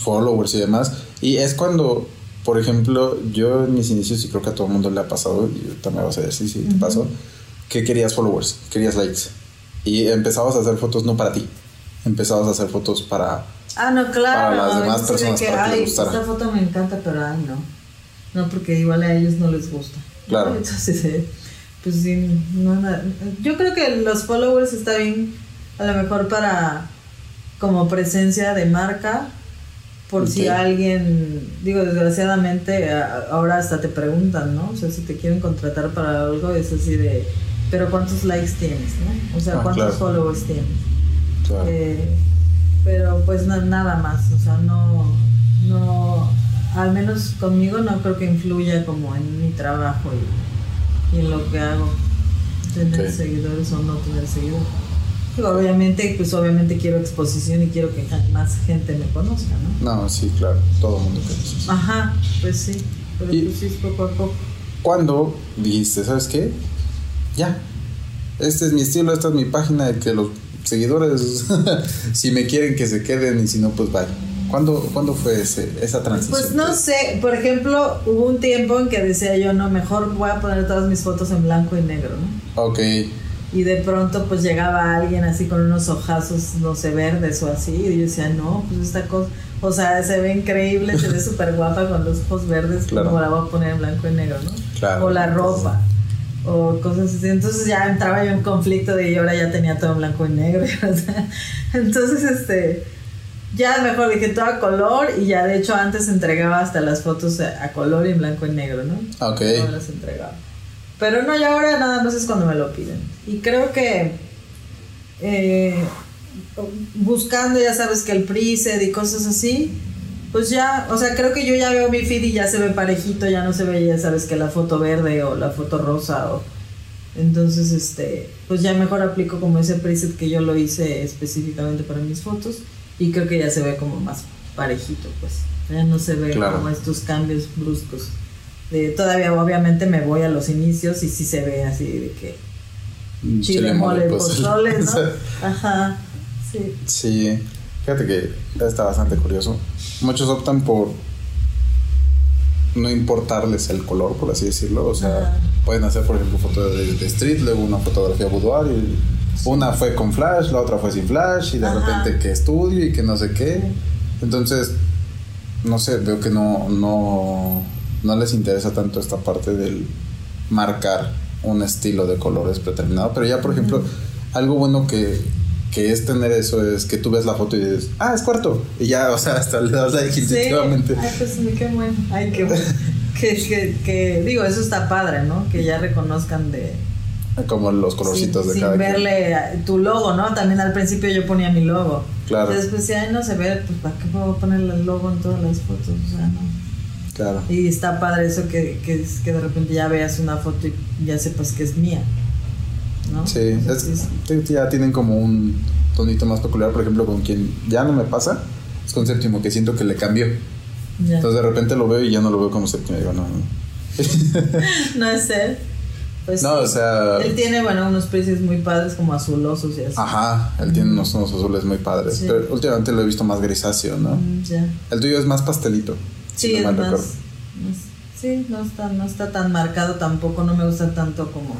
followers y demás. Y es cuando, por ejemplo, yo en mis inicios, y creo que a todo el mundo le ha pasado, y me vas a decir si te pasó, que querías followers, querías likes. Y empezabas a hacer fotos no para ti, empezabas a hacer fotos para Ah, no, claro. Para las demás sí, de personas, para que les ay, gustara. Esta foto me encanta, pero ay, no. No, porque igual a ellos no les gusta. Claro. Entonces, eh, pues sí, no, no, yo creo que los followers está bien, a lo mejor para como presencia de marca, por si alguien, digo, desgraciadamente a- ahora hasta te preguntan, ¿no? O sea, si te quieren contratar para algo es así de, pero ¿cuántos likes tienes, no? O sea, Ah, ¿cuántos claro. followers tienes? Claro. Eh, pero pues na- nada más, o sea, no, no, al menos conmigo no creo que influya como en mi trabajo y, y en lo que hago, tener seguidores o no tener seguidores. Obviamente, pues obviamente quiero exposición y quiero que más gente me conozca, ¿no? No, sí, claro, todo el mundo conoce. Ajá, pues sí, pero Y- pues sí poco a poco. ¿Cuándo dijiste, sabes qué? Ya, este es mi estilo, esta es mi página de que los seguidores, si me quieren que se queden y si no, pues vaya. ¿Cuándo, ¿cuándo fue ese, esa transición? Pues no sé, por ejemplo, hubo un tiempo en que decía yo, no, mejor voy a poner todas mis fotos en blanco y negro, ¿no? Ok, Y de pronto pues llegaba alguien así con unos ojazos, no sé, verdes o así. Y yo decía, no, pues esta cosa, o sea, se ve increíble, se ve súper guapa con los ojos verdes, Claro. como la voy a poner en blanco y negro, ¿no? Claro. O la ropa, o cosas así. Entonces ya entraba yo en conflicto de y ahora ya tenía todo en blanco y negro. o sea, entonces, este, ya mejor dije todo a color y ya de hecho antes entregaba hasta las fotos a color y en blanco y negro, ¿no? ok. no las entregaba. Pero no, ya ahora nada más es cuando me lo piden. Y creo que eh, buscando, ya sabes que el preset y cosas así, pues ya, o sea, creo que yo ya veo mi feed y ya se ve parejito, ya no se ve, ya sabes que la foto verde o la foto rosa o... Entonces, este, pues ya mejor aplico como ese preset que yo lo hice específicamente para mis fotos y creo que ya se ve como más parejito, pues. Ya no se ve Claro. como estos cambios bruscos. De, todavía obviamente me voy a los inicios y sí se ve así de que Mm, chile, mole, pozole, ¿no? Ajá, sí. Sí, fíjate que está bastante curioso. Muchos optan por no importarles el color, por así decirlo. O sea, Ajá. pueden hacer, por ejemplo, foto de, de street, luego una fotografía boudoir. Y una fue con flash, la otra fue sin flash, y de Ajá. repente que estudio y que no sé qué. Entonces, no sé, veo que no, no, no les interesa tanto esta parte del marcar un estilo de colores predeterminado. Pero ya, por ejemplo, algo bueno que, que es tener eso es que tú ves la foto y dices, ah, es cuarto. Y ya, o sea, hasta le das like Sí. instintivamente. Ay, pues qué bueno. Ay, qué bueno. que, que, que, digo, eso está padre, ¿no? Que ya reconozcan de... Como los colorcitos sin, de sin cada quien. verle a- tu logo, ¿no? También al principio yo ponía mi logo. Claro. Y después si ay, no se ve, pues ¿para qué puedo poner el logo en todas las fotos? O sea, no. Claro. Y está padre eso que, que, que de repente ya veas una foto y ya sepas que es mía. ¿no? Sí, sea, es- ya tienen como un tonito más peculiar, por ejemplo, con quien ya no me pasa, es con séptimo, que siento que le cambió. ya. Entonces de repente lo veo y ya no lo veo como séptimo. Digo, no, no. no es él. Pues No, sí. o sea- Él tiene, bueno, unos precios muy padres como azulosos y así. Ajá, él tiene unos, unos azules muy padres. Sí. Pero últimamente lo he visto más grisáceo, ¿no? Mm, ya. El tuyo es más pastelito. si Sí, no es más, Sí, no está, no está tan marcado tampoco. No me gusta tanto como.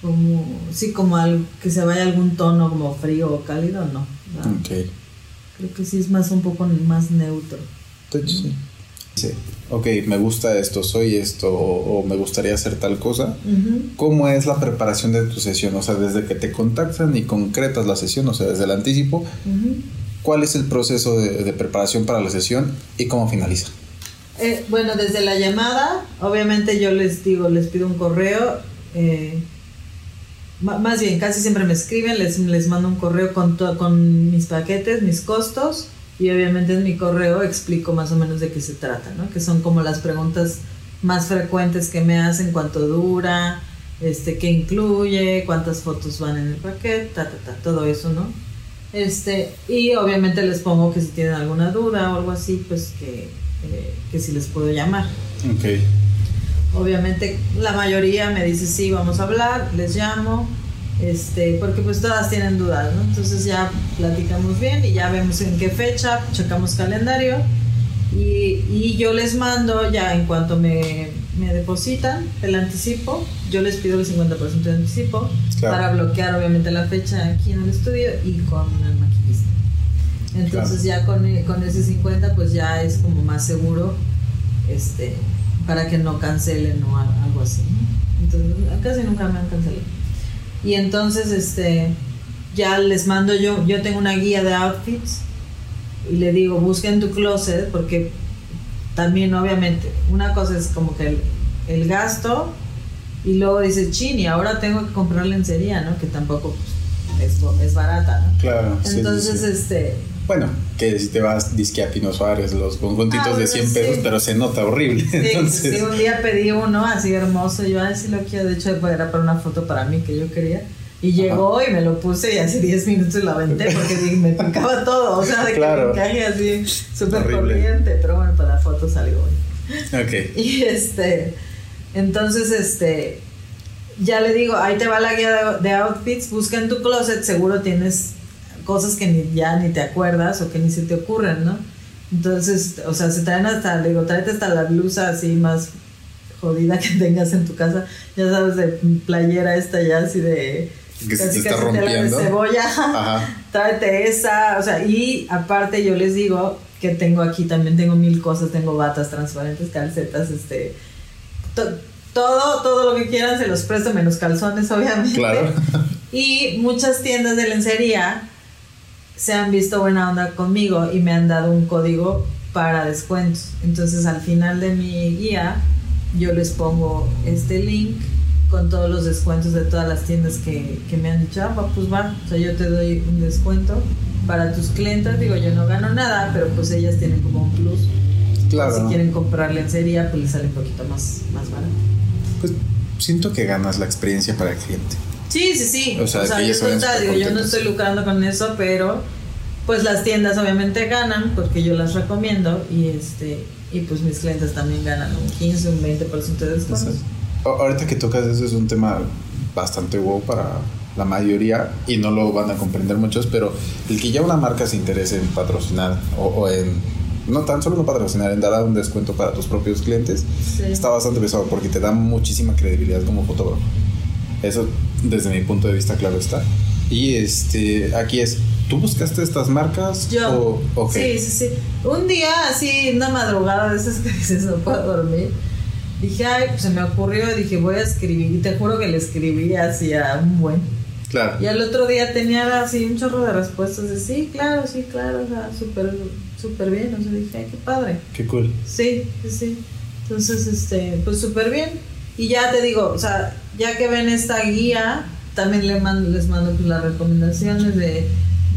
Como. Sí, como al, que se vaya algún tono como frío o cálido, no. Ok. Creo que sí es más un poco más neutro. De hecho, Sí. Ok, me gusta esto, soy esto, o, o me gustaría hacer tal cosa. ¿Cómo es la preparación de tu sesión? O sea, desde que te contactan y concretas la sesión, o sea, desde el anticipo. ¿cuál es el proceso de, de preparación para la sesión y cómo finaliza? Eh, bueno, desde la llamada, obviamente yo les digo, les pido un correo, eh, más bien, casi siempre me escriben, les, les mando un correo con, con mis paquetes, mis costos, y obviamente en mi correo explico más o menos de qué se trata, ¿no? Que son como las preguntas más frecuentes que me hacen, cuánto dura, este, qué incluye, cuántas fotos van en el paquete, ta, ta, ta, todo eso, ¿no? Este, y obviamente les pongo que si tienen alguna duda o algo así, pues que, eh, que si les puedo llamar. Ok. Obviamente la mayoría me dice sí, vamos a hablar, les llamo, este, porque pues todas tienen dudas, ¿no? Entonces ya platicamos bien y ya vemos en qué fecha, checamos calendario y, y yo les mando ya en cuanto me, me depositan el anticipo, yo les pido el 50% de anticipo Claro. para bloquear obviamente la fecha aquí en el estudio y con el maquillista. Entonces ya con, e- con ese 50 pues ya es como más seguro este para que no cancelen o al- algo así. ¿no? Entonces casi nunca me han cancelado. Y entonces este ya les mando yo, yo tengo una guía de outfits y le digo, busquen tu closet porque también obviamente una cosa es como que el, el gasto y luego dices, chin, y ahora tengo que comprar lencería, ¿no? Que tampoco pues, es, es barata, ¿no? Claro. sí, Entonces, sí. este, Bueno, que si te vas disque a Pino Suárez, los conjuntitos Ah, de bueno, 100 sí. pesos, pero se nota horrible. Sí, Entonces, sí, un día pedí uno así hermoso, yo así lo quiero, de hecho era para una foto para mí que yo quería. Y llegó y me lo puse y hace 10 minutos lo aventé porque dije, me picaba todo, o sea, de Claro. que me así súper corriente, pero bueno, para la foto salió bonito. ok. Y este, entonces, este, ya le digo, ahí te va la guía de, de outfits, busca en tu closet, seguro tienes cosas que ni, ya ni te acuerdas o que ni se te ocurren, ¿no? Entonces, o sea, se traen hasta, digo, tráete hasta la blusa así más jodida que tengas en tu casa, ya sabes, de playera esta ya así de... Que se te está tela de rompiendo. cebolla. Ajá. Tráete esa, o sea, y aparte yo les digo que tengo aquí también tengo mil cosas, tengo batas transparentes, calcetas, este, to- todo, todo lo que quieran se los presto, menos calzones, obviamente. Claro. Y muchas tiendas de lencería se han visto buena onda conmigo y me han dado un código para descuentos. Entonces al final de mi guía yo les pongo este link con todos los descuentos de todas las tiendas que, que me han dicho, ah, pues va, o sea, yo te doy un descuento para tus clientes, digo, yo no gano nada, pero pues ellas tienen como un plus. Claro. Si quieren comprar lencería, pues les sale un poquito más, más barato. Pues siento que ganas la experiencia para el cliente. Sí, sí, sí. O sea, que yo, ellas se vayan total, súper digo, yo no estoy lucrando con eso, pero pues las tiendas obviamente ganan porque yo las recomiendo y este y pues mis clientes también ganan un 15, un 20% de descuento. Ahorita que tocas eso es un tema bastante wow para la mayoría y no lo van a comprender muchos, pero el que ya una marca se interese en patrocinar o, o en no tan solo no patrocinar, en dar un descuento para tus propios clientes, Sí. está bastante pesado porque te da muchísima credibilidad como fotógrafo. Eso desde mi punto de vista claro está. Y este aquí es, ¿tú buscaste estas marcas Yo. o ok? Sí, sí, sí. Un día así, una madrugada de esas que dices no puedo dormir. Dije, ay, pues se me ocurrió, dije, voy a escribir. Y te juro que le escribí así a un buen. Claro. Y al otro día tenía así un chorro de respuestas de sí, claro, sí, claro, o sea, súper, súper bien. O sea, dije, ay, qué padre. Qué cool. Sí, sí, sí. Entonces, este, pues súper bien. Y ya te digo, o sea, ya que ven esta guía, también le mando, les mando pues, las recomendaciones de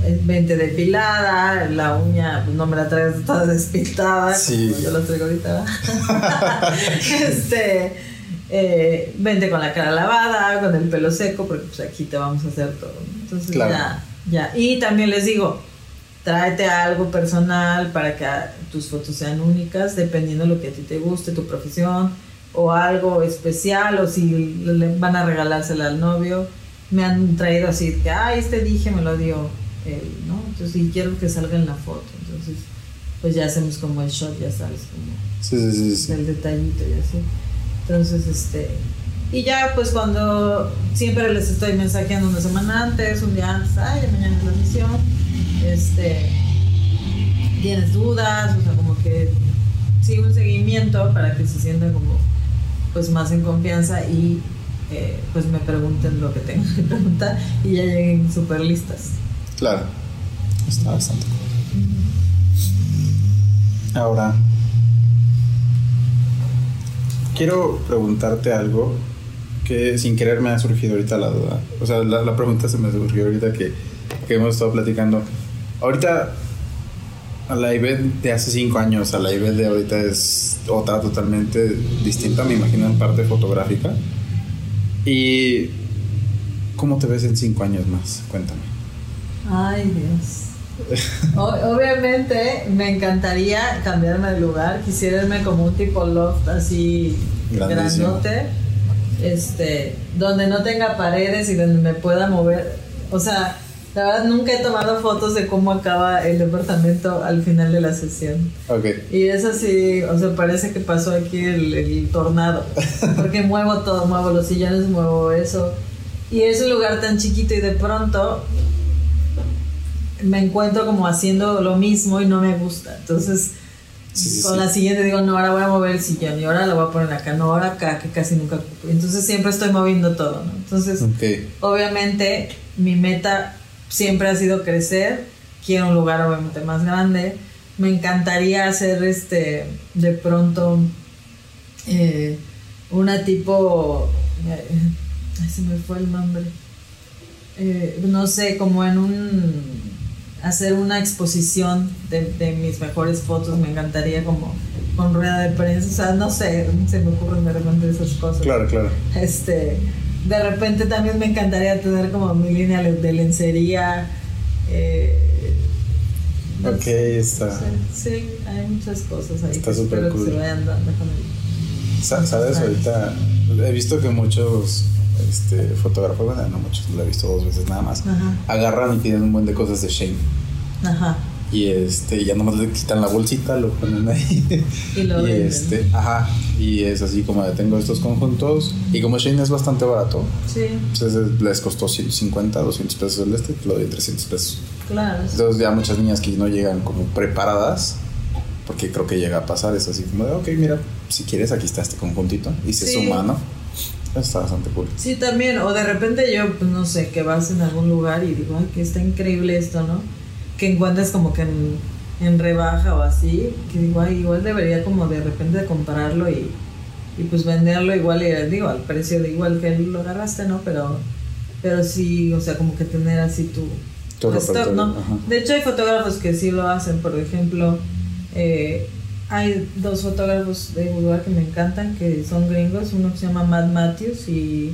eh, vente depilada, la uña, pues no me la traigas toda despintada, Sí. como yo la traigo ahorita. este, eh, vente con la cara lavada, con el pelo seco, porque pues aquí te vamos a hacer todo. Entonces Claro. ya, ya. Y también les digo, tráete algo personal para que tus fotos sean únicas, dependiendo de lo que a ti te guste, tu profesión, o algo especial, o si le van a regalársela al novio. Me han traído así que, ah, este dije, me lo dio él, ¿no? Entonces, y quiero que salga en la foto. Entonces, pues ya hacemos como el shot, ya sabes, como Sí, sí, sí, sí. del detallito y así. Entonces, este. Y ya, pues cuando siempre les estoy mensajeando una semana antes, un día antes, ay, mañana es la misión. Este. Tienes dudas, o sea, como que sigo un seguimiento para que se sientan como, pues más en confianza y eh, pues me pregunten lo que tengan que preguntar y ya lleguen súper listas. Claro. Está bastante cool. Ahora, quiero preguntarte algo que sin querer me ha surgido ahorita la duda. O sea, la, la pregunta se me surgió ahorita que, que hemos estado platicando. Ahorita, a la Ivette de hace cinco años, a la Ivette de ahorita es otra totalmente distinta, me imagino, en parte fotográfica. ¿Y cómo te ves en cinco años más? Cuéntame. Ay, Dios. O- obviamente me encantaría cambiarme de lugar. Quisiera irme como un tipo loft así Grandísimo. grandote. Este, donde no tenga paredes y donde me pueda mover. O sea, la verdad nunca he tomado fotos de cómo acaba el departamento al final de la sesión. Ok. Y es así, o sea, parece que pasó aquí el, el tornado. Porque muevo todo, muevo los sillones, muevo eso. Y es un lugar tan chiquito y de pronto me encuentro como haciendo lo mismo y no me gusta. Entonces, Sí, sí, con sí. la siguiente digo, no, ahora voy a mover el sillón y ahora lo voy a poner acá, no, ahora acá, que casi nunca ocupo. Entonces siempre estoy moviendo todo, ¿no? Entonces, Ok. obviamente mi meta siempre ha sido crecer quiero un lugar obviamente más grande. Me encantaría hacer este de pronto eh, una tipo ay, se me fue el nombre. Eh, no sé como en un hacer una exposición de, de mis mejores fotos me encantaría como con rueda de prensa o sea no sé se me ocurren de repente esas cosas Claro, claro. este, de repente también me encantaría tener como mi línea de lencería. eh, no Ok, sé, está. no sé. Sí, hay muchas cosas ahí. Está súper que cool. se vayan dando con el- Sa- ¿Sabes? Ahorita he visto que muchos este, fotógrafos, bueno, no muchos, lo he visto dos veces nada más, Ajá. agarran y tienen un buen de cosas de Shane. Ajá. Y este, ya nomás le quitan la bolsita, lo ponen ahí. Y lo venden. este, ajá. Y es así como tengo estos conjuntos. Y como Shane es bastante barato, Sí, pues ese les costó 50, 200 pesos el este, te lo doy 300 pesos. claro. Entonces ya muchas niñas que no llegan como preparadas, porque creo que llega a pasar, es así como de, ok, mira, si quieres aquí está este conjuntito y se Sí. suma, ¿no? Está bastante cool. Sí, también, o de repente yo, pues no sé, que vas en algún lugar y digo, ay, que está increíble esto, ¿no? Que encuentres como que en, en rebaja o así, que digo, ay, igual debería como de repente comprarlo y, y pues venderlo igual, y, digo, al precio de igual que lo agarraste, ¿no? Pero, pero sí, o sea, como que tener así tu, Tu stock, ¿no? ajá. De hecho, hay fotógrafos que sí lo hacen, por ejemplo, eh, hay dos fotógrafos de Bulgar que me encantan, que son gringos, uno que se llama Matt Matthews y.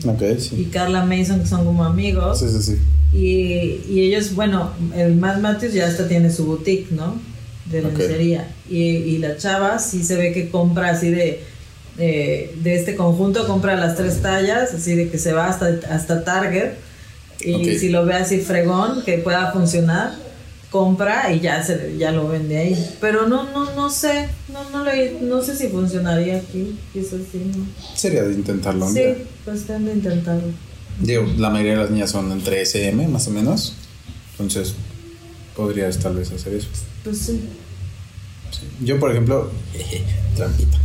Carla Mason, que son como amigos. Sí, sí, sí. Y, y ellos, bueno, el Matt Matthews ya hasta tiene su boutique, ¿no? De lencería. Y, y la chava sí se ve que compra así de, de, de este conjunto, compra las tres tallas, así de que se va hasta, hasta Target. Y si lo ve así fregón, que pueda funcionar, compra y ya, se, ya lo vende ahí. Pero no, no, no sé, no, no, le, no sé si funcionaría aquí, quizás sí, ¿no? Sería de intentarlo. un Sí, pues tengo de intentarlo. Digo, la mayoría de las niñas son entre SM, más o menos. Entonces, podrías tal vez hacer eso. Pues sí. Sí. Yo, por ejemplo, trampita.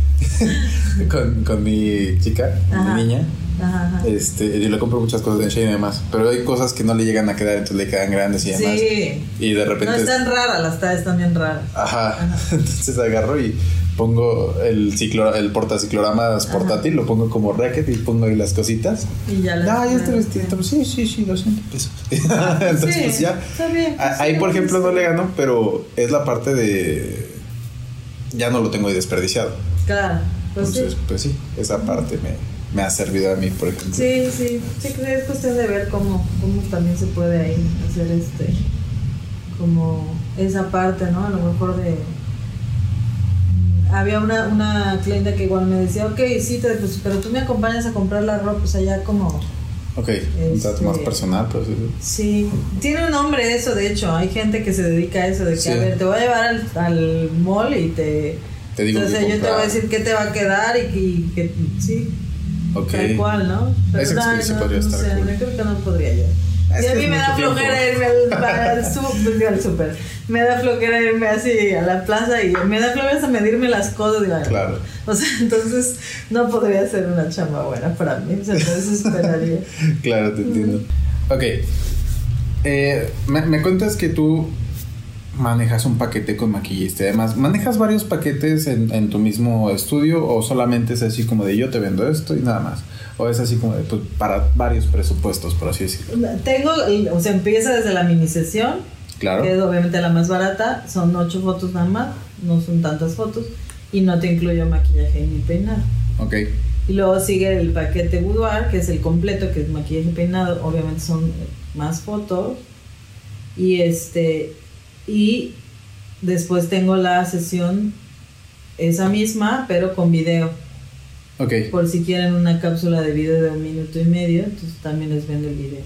con, con mi chica, con mi niña. Ajá, ajá. Este, yo le compro muchas cosas en Shane y demás, pero hay cosas que no le llegan a quedar, entonces le quedan grandes y demás. Sí. Y de repente. No es tan rara, las tallas están bien raras. Ajá. Entonces agarro y pongo el ciclo, el portacicloramas portátil, lo pongo como racket y pongo ahí las cositas. Y ya las- Ah, ya este vestido. Sí, sí, sí, 200 pesos. Entonces, Sí, pues ya. está bien, pues, Ahí, sí, por ejemplo, sí. no le gano, pero es la parte de. Ya no lo tengo ahí desperdiciado. Claro, pues Entonces, sí. pues sí, esa parte me, me ha servido a mí, por ejemplo. Sí, sí, sí, es cuestión de ver cómo, cómo también se puede ahí hacer este, como esa parte, ¿no? A lo mejor de... Había una, una clienta que igual me decía, ok, sí, te, pues, pero tú me acompañas a comprar la ropa, o sea, ya como... Ok, un trato Este- más personal, pues sí. Sí, tiene un nombre eso, de hecho, hay gente que se dedica a eso, de que, Sí. a ver, te voy a llevar al, al mall y te... Te digo Entonces yo te voy a decir qué te va a quedar y que, y que- sí, Ok. tal cual, ¿no? Esa no, experiencia no, podría no estar sé, cool. yo creo que no podría yo. Es y a mí me da flojera irme al, al super. Me da flojera irme así a la plaza y me da flojera hasta medirme las cosas. Claro. O sea, entonces no podría ser una chamba buena para mí. O sea, entonces esperaría. Claro, te entiendo. Ok. Eh, me, me cuentas que tú manejas un paquete con maquillista? Además, ¿manejas varios paquetes en, en, tu mismo estudio o solamente es así como de yo te vendo esto y nada más? ¿O es así como de pues, para varios presupuestos, por así decirlo? Tengo, o sea, empieza desde la mini sesión, claro. que es obviamente la más barata, son ocho fotos nada más, no son tantas fotos, y no te incluyo maquillaje ni peinado. Ok. Y luego sigue el paquete boudoir, que es el completo, que es maquillaje y peinado, obviamente son más fotos. Y este y después tengo la sesión esa misma, pero con video. Ok. Por si quieren una cápsula de video de un minuto y medio, entonces también les vendo el video.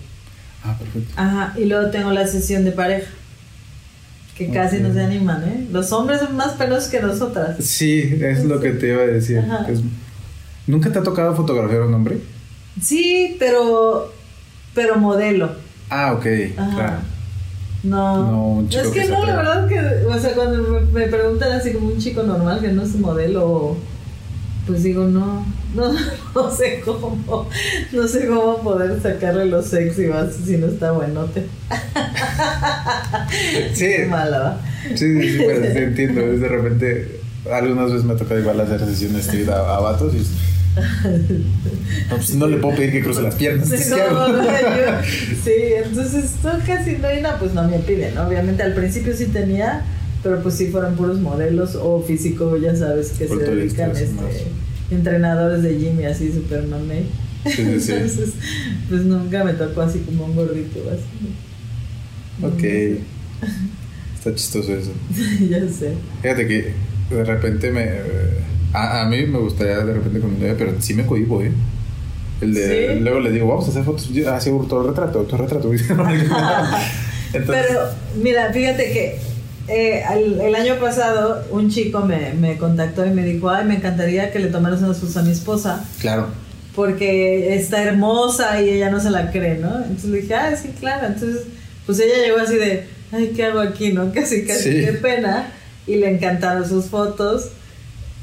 Ah, perfecto. Ajá, y luego tengo la sesión de pareja. Que casi no se animan, ¿eh? Los hombres son más penosos que nosotras. Sí, es lo que te iba a decir. Es... ¿Nunca te ha tocado fotografiar a un hombre? Sí, pero. Pero modelo. Ah, ok, Ajá. claro. No, No, un chico es que, no, la verdad que, o sea, cuando me, preguntan así como un chico normal que no es modelo, pues digo, no, no, no sé cómo, no sé cómo poder sacarle lo sexy más si no está buenote. Sí. Qué mala, ¿va? Sí, sí, sí, pero sí entiendo. Es de repente, algunas veces me toca igual hacer sesiones a, a vatos y. No, pues no le puedo pedir que cruce las piernas. Sí, ¿qué no, hago? no, yo- sí, entonces no, casi no hay nada, pues no me piden. Obviamente al principio sí tenía, pero pues sí fueron puros modelos o físico, ya sabes, que se dedican, este, entrenadores de gym y así, super mamey. Sí, sí, sí. Entonces, pues nunca me tocó así como un gordito, así. Ok. Está chistoso eso. ya sé. Fíjate que de repente me. A, a mí me gustaría de repente con mi novia, pero sí me cohibo, ¿eh? El de, ¿Sí? Luego le digo, vamos a hacer fotos. Yo, Así, autorretrato, autorretrato. Entonces, Pero mira, fíjate que eh, al- el año pasado un chico me, me contactó y me dijo, ay, me encantaría que le tomaras unas fotos a mi esposa. claro. porque está hermosa y ella no se la cree, ¿no? Entonces le dije, ah, sí, claro. Entonces, pues ella llegó así de, ay, ¿qué hago aquí, no? Casi, casi, Sí. qué pena. Y le encantaron sus fotos.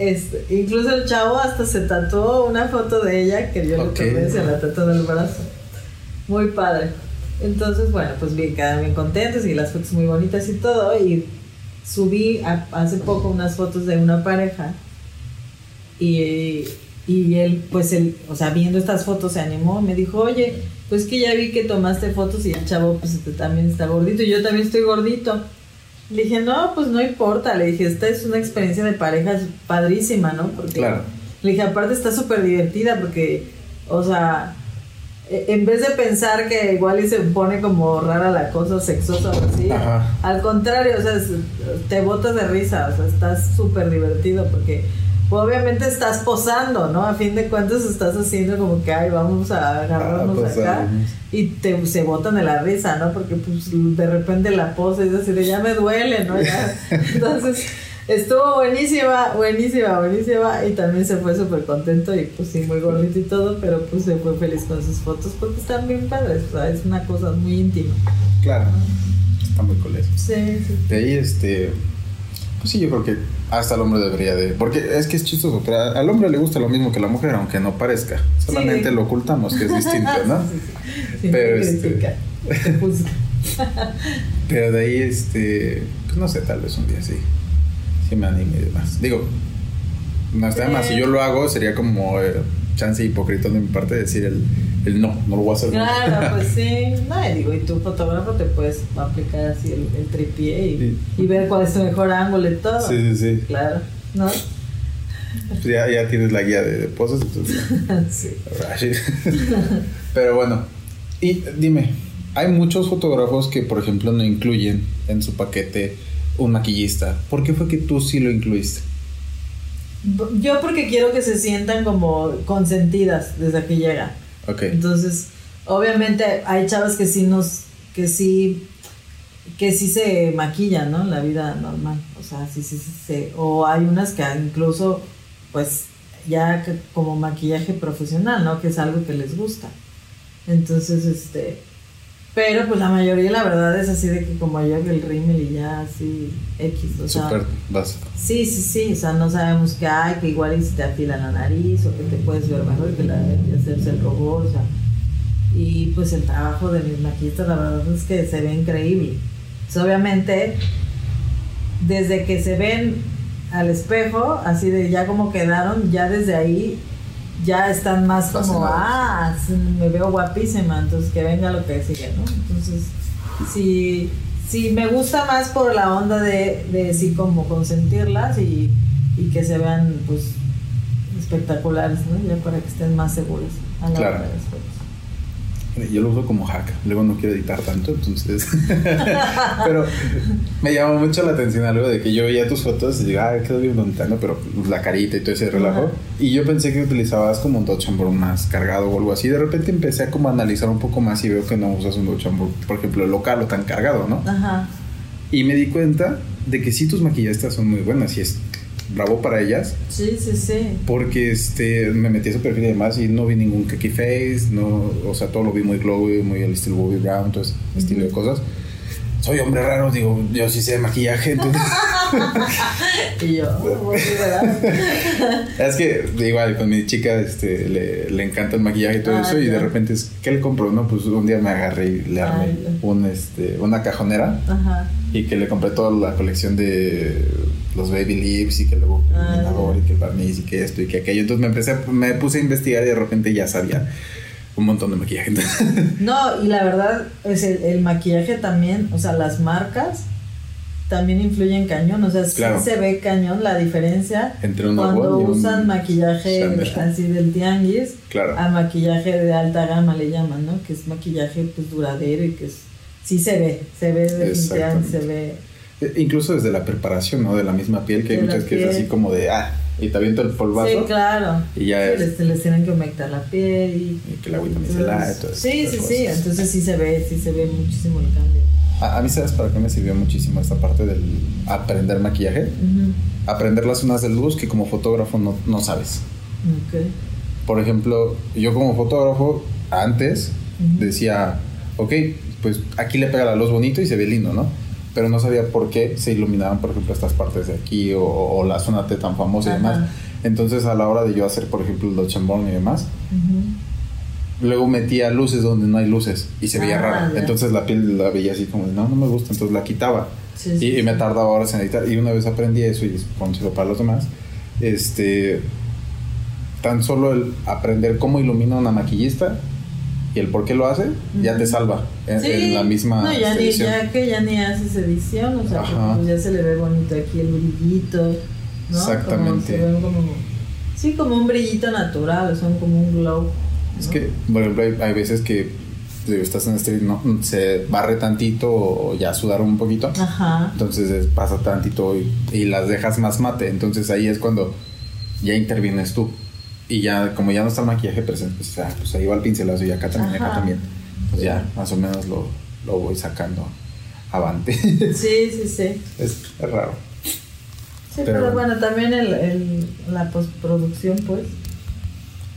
Este, incluso el chavo hasta se tatuó una foto de ella que yo le tomé, se la tatuó en el brazo. Muy padre. Entonces, bueno, pues bien, quedaron bien contentos y las fotos muy bonitas y todo. Y subí a- hace poco unas fotos de una pareja y, y él, pues él, o sea, viendo estas fotos se animó, me dijo, oye, pues que ya vi que tomaste fotos y el chavo pues este, también está gordito y yo también estoy gordito. Le dije, no, pues no importa, le dije, esta es una experiencia de pareja padrísima, ¿no? Porque Claro. le dije, aparte está súper divertida porque, o sea, e- en vez de pensar que igual y se pone como rara la cosa sexosa o así, Ajá. al contrario, o sea, te botas de risa, o sea, estás súper divertido porque obviamente estás posando, ¿no? A fin de cuentas estás haciendo como que, ay, vamos a agarrarnos Ah, posar, acá ¿no? y te, se botan de la risa, ¿no? Porque pues de repente la pose es así de, ya me duele, ¿no? Ya. Entonces... Estuvo buenísima, buenísima, buenísima y también se fue súper contento y pues sí, muy gordito y todo, pero pues se fue feliz con sus fotos porque están bien padres, o sea, es una cosa muy íntima. Claro. Está muy cool eso. Sí, sí. De ahí, este. Pues sí, yo creo que hasta el hombre debería de. Porque es que es chistoso, pero al hombre le gusta lo mismo que a la mujer, aunque no parezca. Solamente Sí. lo ocultamos, que es distinto, ¿no? Sí, sí, Pero, te este-. Pero de ahí, este. Pues no sé, tal vez un día sí. Sí me anime y demás. Digo, no está más. Si yo lo hago, sería como eh, chance hipócrita de mi parte decir el, el no, no lo voy a hacer. Claro, pues sí. No, y digo, y tu fotógrafo te puedes aplicar así el, el tripié y, y ver cuál es tu mejor ángulo y todo. Sí, sí, sí. Claro, ¿no? Pues ya, ya tienes la guía de, de poses. entonces- sí. Pero bueno, y dime, hay muchos fotógrafos que, por ejemplo, no incluyen en su paquete un maquillista. ¿Por qué fue que tú sí lo incluiste? Yo porque quiero que se sientan como consentidas desde que llegan. Entonces, obviamente hay chavas que sí nos, que sí, que sí se maquillan, ¿no? La vida normal. O sea, sí, sí, sí, sí. O hay unas que incluso, pues, ya como maquillaje profesional, ¿no? Que es algo que les gusta. Entonces, este, pero pues la mayoría la verdad es así de que como yo que el rímel y ya así X, o sea, básico. Sí, sí, sí, o sea, no sabemos que hay, que igual y si te afila la nariz o que te puedes ver mejor que la de hacerse el robot, o sea. Y pues el trabajo de mis maquillistas, la verdad es que se ve increíble. Pues, obviamente, desde que se ven al espejo, así de ya como quedaron, ya desde ahí ya están más como, ah, me veo guapísima, entonces que venga lo que sigue, ¿no? Entonces, sí, sí, me gusta más por la onda de, de sí como consentirlas y, y que se vean, pues, espectaculares, ¿no? Ya para que estén más seguras a la Claro. hora de fotos. Yo lo uso como hack, luego no quiero editar tanto, entonces. pero me llamó mucho la atención algo de que yo veía tus fotos y digo, ah, quedó bien bonita, ¿no? Pero pues, la carita y todo ese relajo. Ajá. Y yo pensé que utilizabas como un Dodge Board más cargado o algo así. De repente empecé a como analizar un poco más y veo que no usas un Dodge Board, por ejemplo, local o tan cargado, ¿no? Ajá. Y me di cuenta de que sí tus maquillistas son muy buenas y es bravo para ellas. Sí, sí, sí. Porque este, me metí a su perfil y demás y no vi ningún keki face, no, o sea, todo lo vi muy glowy, muy al estilo Bobby Brown, todo ese estilo de cosas. Soy hombre raro, digo, yo sí sé de maquillaje, entonces... Y yo, oh, pues, es que igual con mi chica este, le, le encanta el maquillaje y todo Ah, eso y de repente es, ¿qué le compro? No, pues un día me agarré y le armé Ay, un, este, una cajonera Ajá. y que le compré toda la colección de los baby lips y que luego el Ah, iluminador ya. y que el barniz y que esto y que aquello. Entonces me empecé, me puse a investigar y de repente ya sabía un montón de maquillaje. No, y la verdad es el, el maquillaje también, o sea, las marcas también influyen cañón, o sea, sí Claro. se ve cañón la diferencia Entre un cuando un usan maquillaje así del tianguis Claro. a maquillaje de alta gama le llaman, ¿no? Que es maquillaje pues duradero y que es, sí se ve, se ve definitivamente, se ve. Eh, incluso desde la preparación, ¿no? De la misma piel, que hay De la muchas que es así como de, ah, y te aviento el polvazo. Sí, claro. Y ya Sí, es- les, les tienen que humectar la piel y... Y que el agüita micelar y todo eso, Sí, sí, sí, entonces sí se ve, sí se ve muchísimo el cambio. A, a mí, ¿sabes para qué me sirvió muchísimo esta parte del aprender maquillaje? Aprender las zonas de luz que como fotógrafo no, no sabes. Ok. Por ejemplo, yo como fotógrafo antes decía, ok, pues aquí le pega la luz bonito y se ve lindo, ¿no? Pero no sabía por qué se iluminaban, por ejemplo, estas partes de aquí o, o la zona T tan famosa y Ajá. demás. Entonces, a la hora de yo hacer, por ejemplo, el Dodge y demás, Ujú. luego metía luces donde no hay luces y se veía Ah, raro. Entonces la piel la veía así como, de, no, no me gusta, entonces la quitaba. Sí, sí, y, y me tardaba horas en editar. Y una vez aprendí eso y conocido para los demás, este, tan solo el aprender cómo ilumina una maquillista y el por qué lo hace, ya te salva en, Sí. en la misma No, ya, ni, ya que ya ni haces edición, o sea, pues, ya se le ve bonito aquí el brillito, ¿no? Exactamente. Como como, sí, como un brillito natural, son como un glow. Es que, por ejemplo, hay, hay veces que estás en street, no, se barre tantito o ya sudaron un poquito. Ajá. Entonces es- pasa tantito y, y las dejas más mate. Entonces ahí es cuando ya intervienes tú. Y ya, como ya no está el maquillaje presente, pues, ah, pues ahí va el pincelazo y acá también, acá también. Pues ya, más o menos lo, lo voy sacando avante. Sí, sí, sí. es, es raro. Sí, Pero- pero, bueno, también el, el, la postproducción, pues,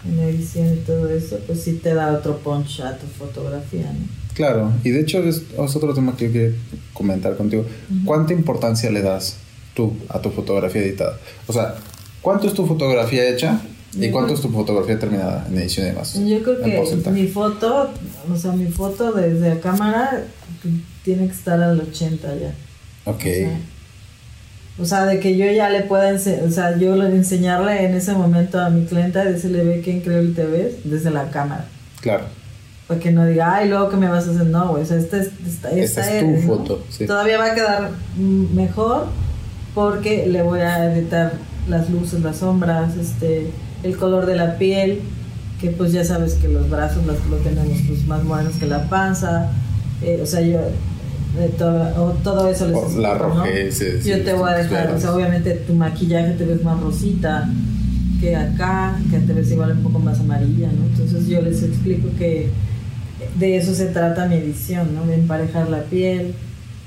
en edición y todo eso, pues sí te da otro punch a tu fotografía, ¿no? Claro, y de hecho es, es otro tema que yo quería comentar contigo. ¿Cuánta importancia le das tú a tu fotografía editada? O sea, ¿cuánto es tu fotografía hecha y cuánto es tu fotografía terminada en edición y demás? Yo creo que mi foto, o sea, mi foto desde la cámara tiene que estar al 80 ya. Ok, O sea, o sea, de que yo ya le pueda, o sea, yo le- enseñarle en ese momento a mi clienta, decirle, ve qué increíble te ves desde la cámara. claro. Para que no diga, ay, luego que me vas a hacer, no, güey, o sea, esta es, esta, Esta esta es tu eres, ¿no? foto, sí. Todavía va a quedar mejor porque le voy a editar las luces, las sombras, este, el color de la piel, que pues ya sabes que los brazos los, lo tenemos pues más morenos que la panza, eh, o sea, yo de todo, todo eso les O la explico, ¿no? rojez, sí, Yo te voy a dejar, o sea, obviamente tu maquillaje te ves más rosita que acá, que te ves igual un poco más amarilla, ¿no? Entonces yo les explico que de eso se trata mi edición, ¿no? De emparejar la piel,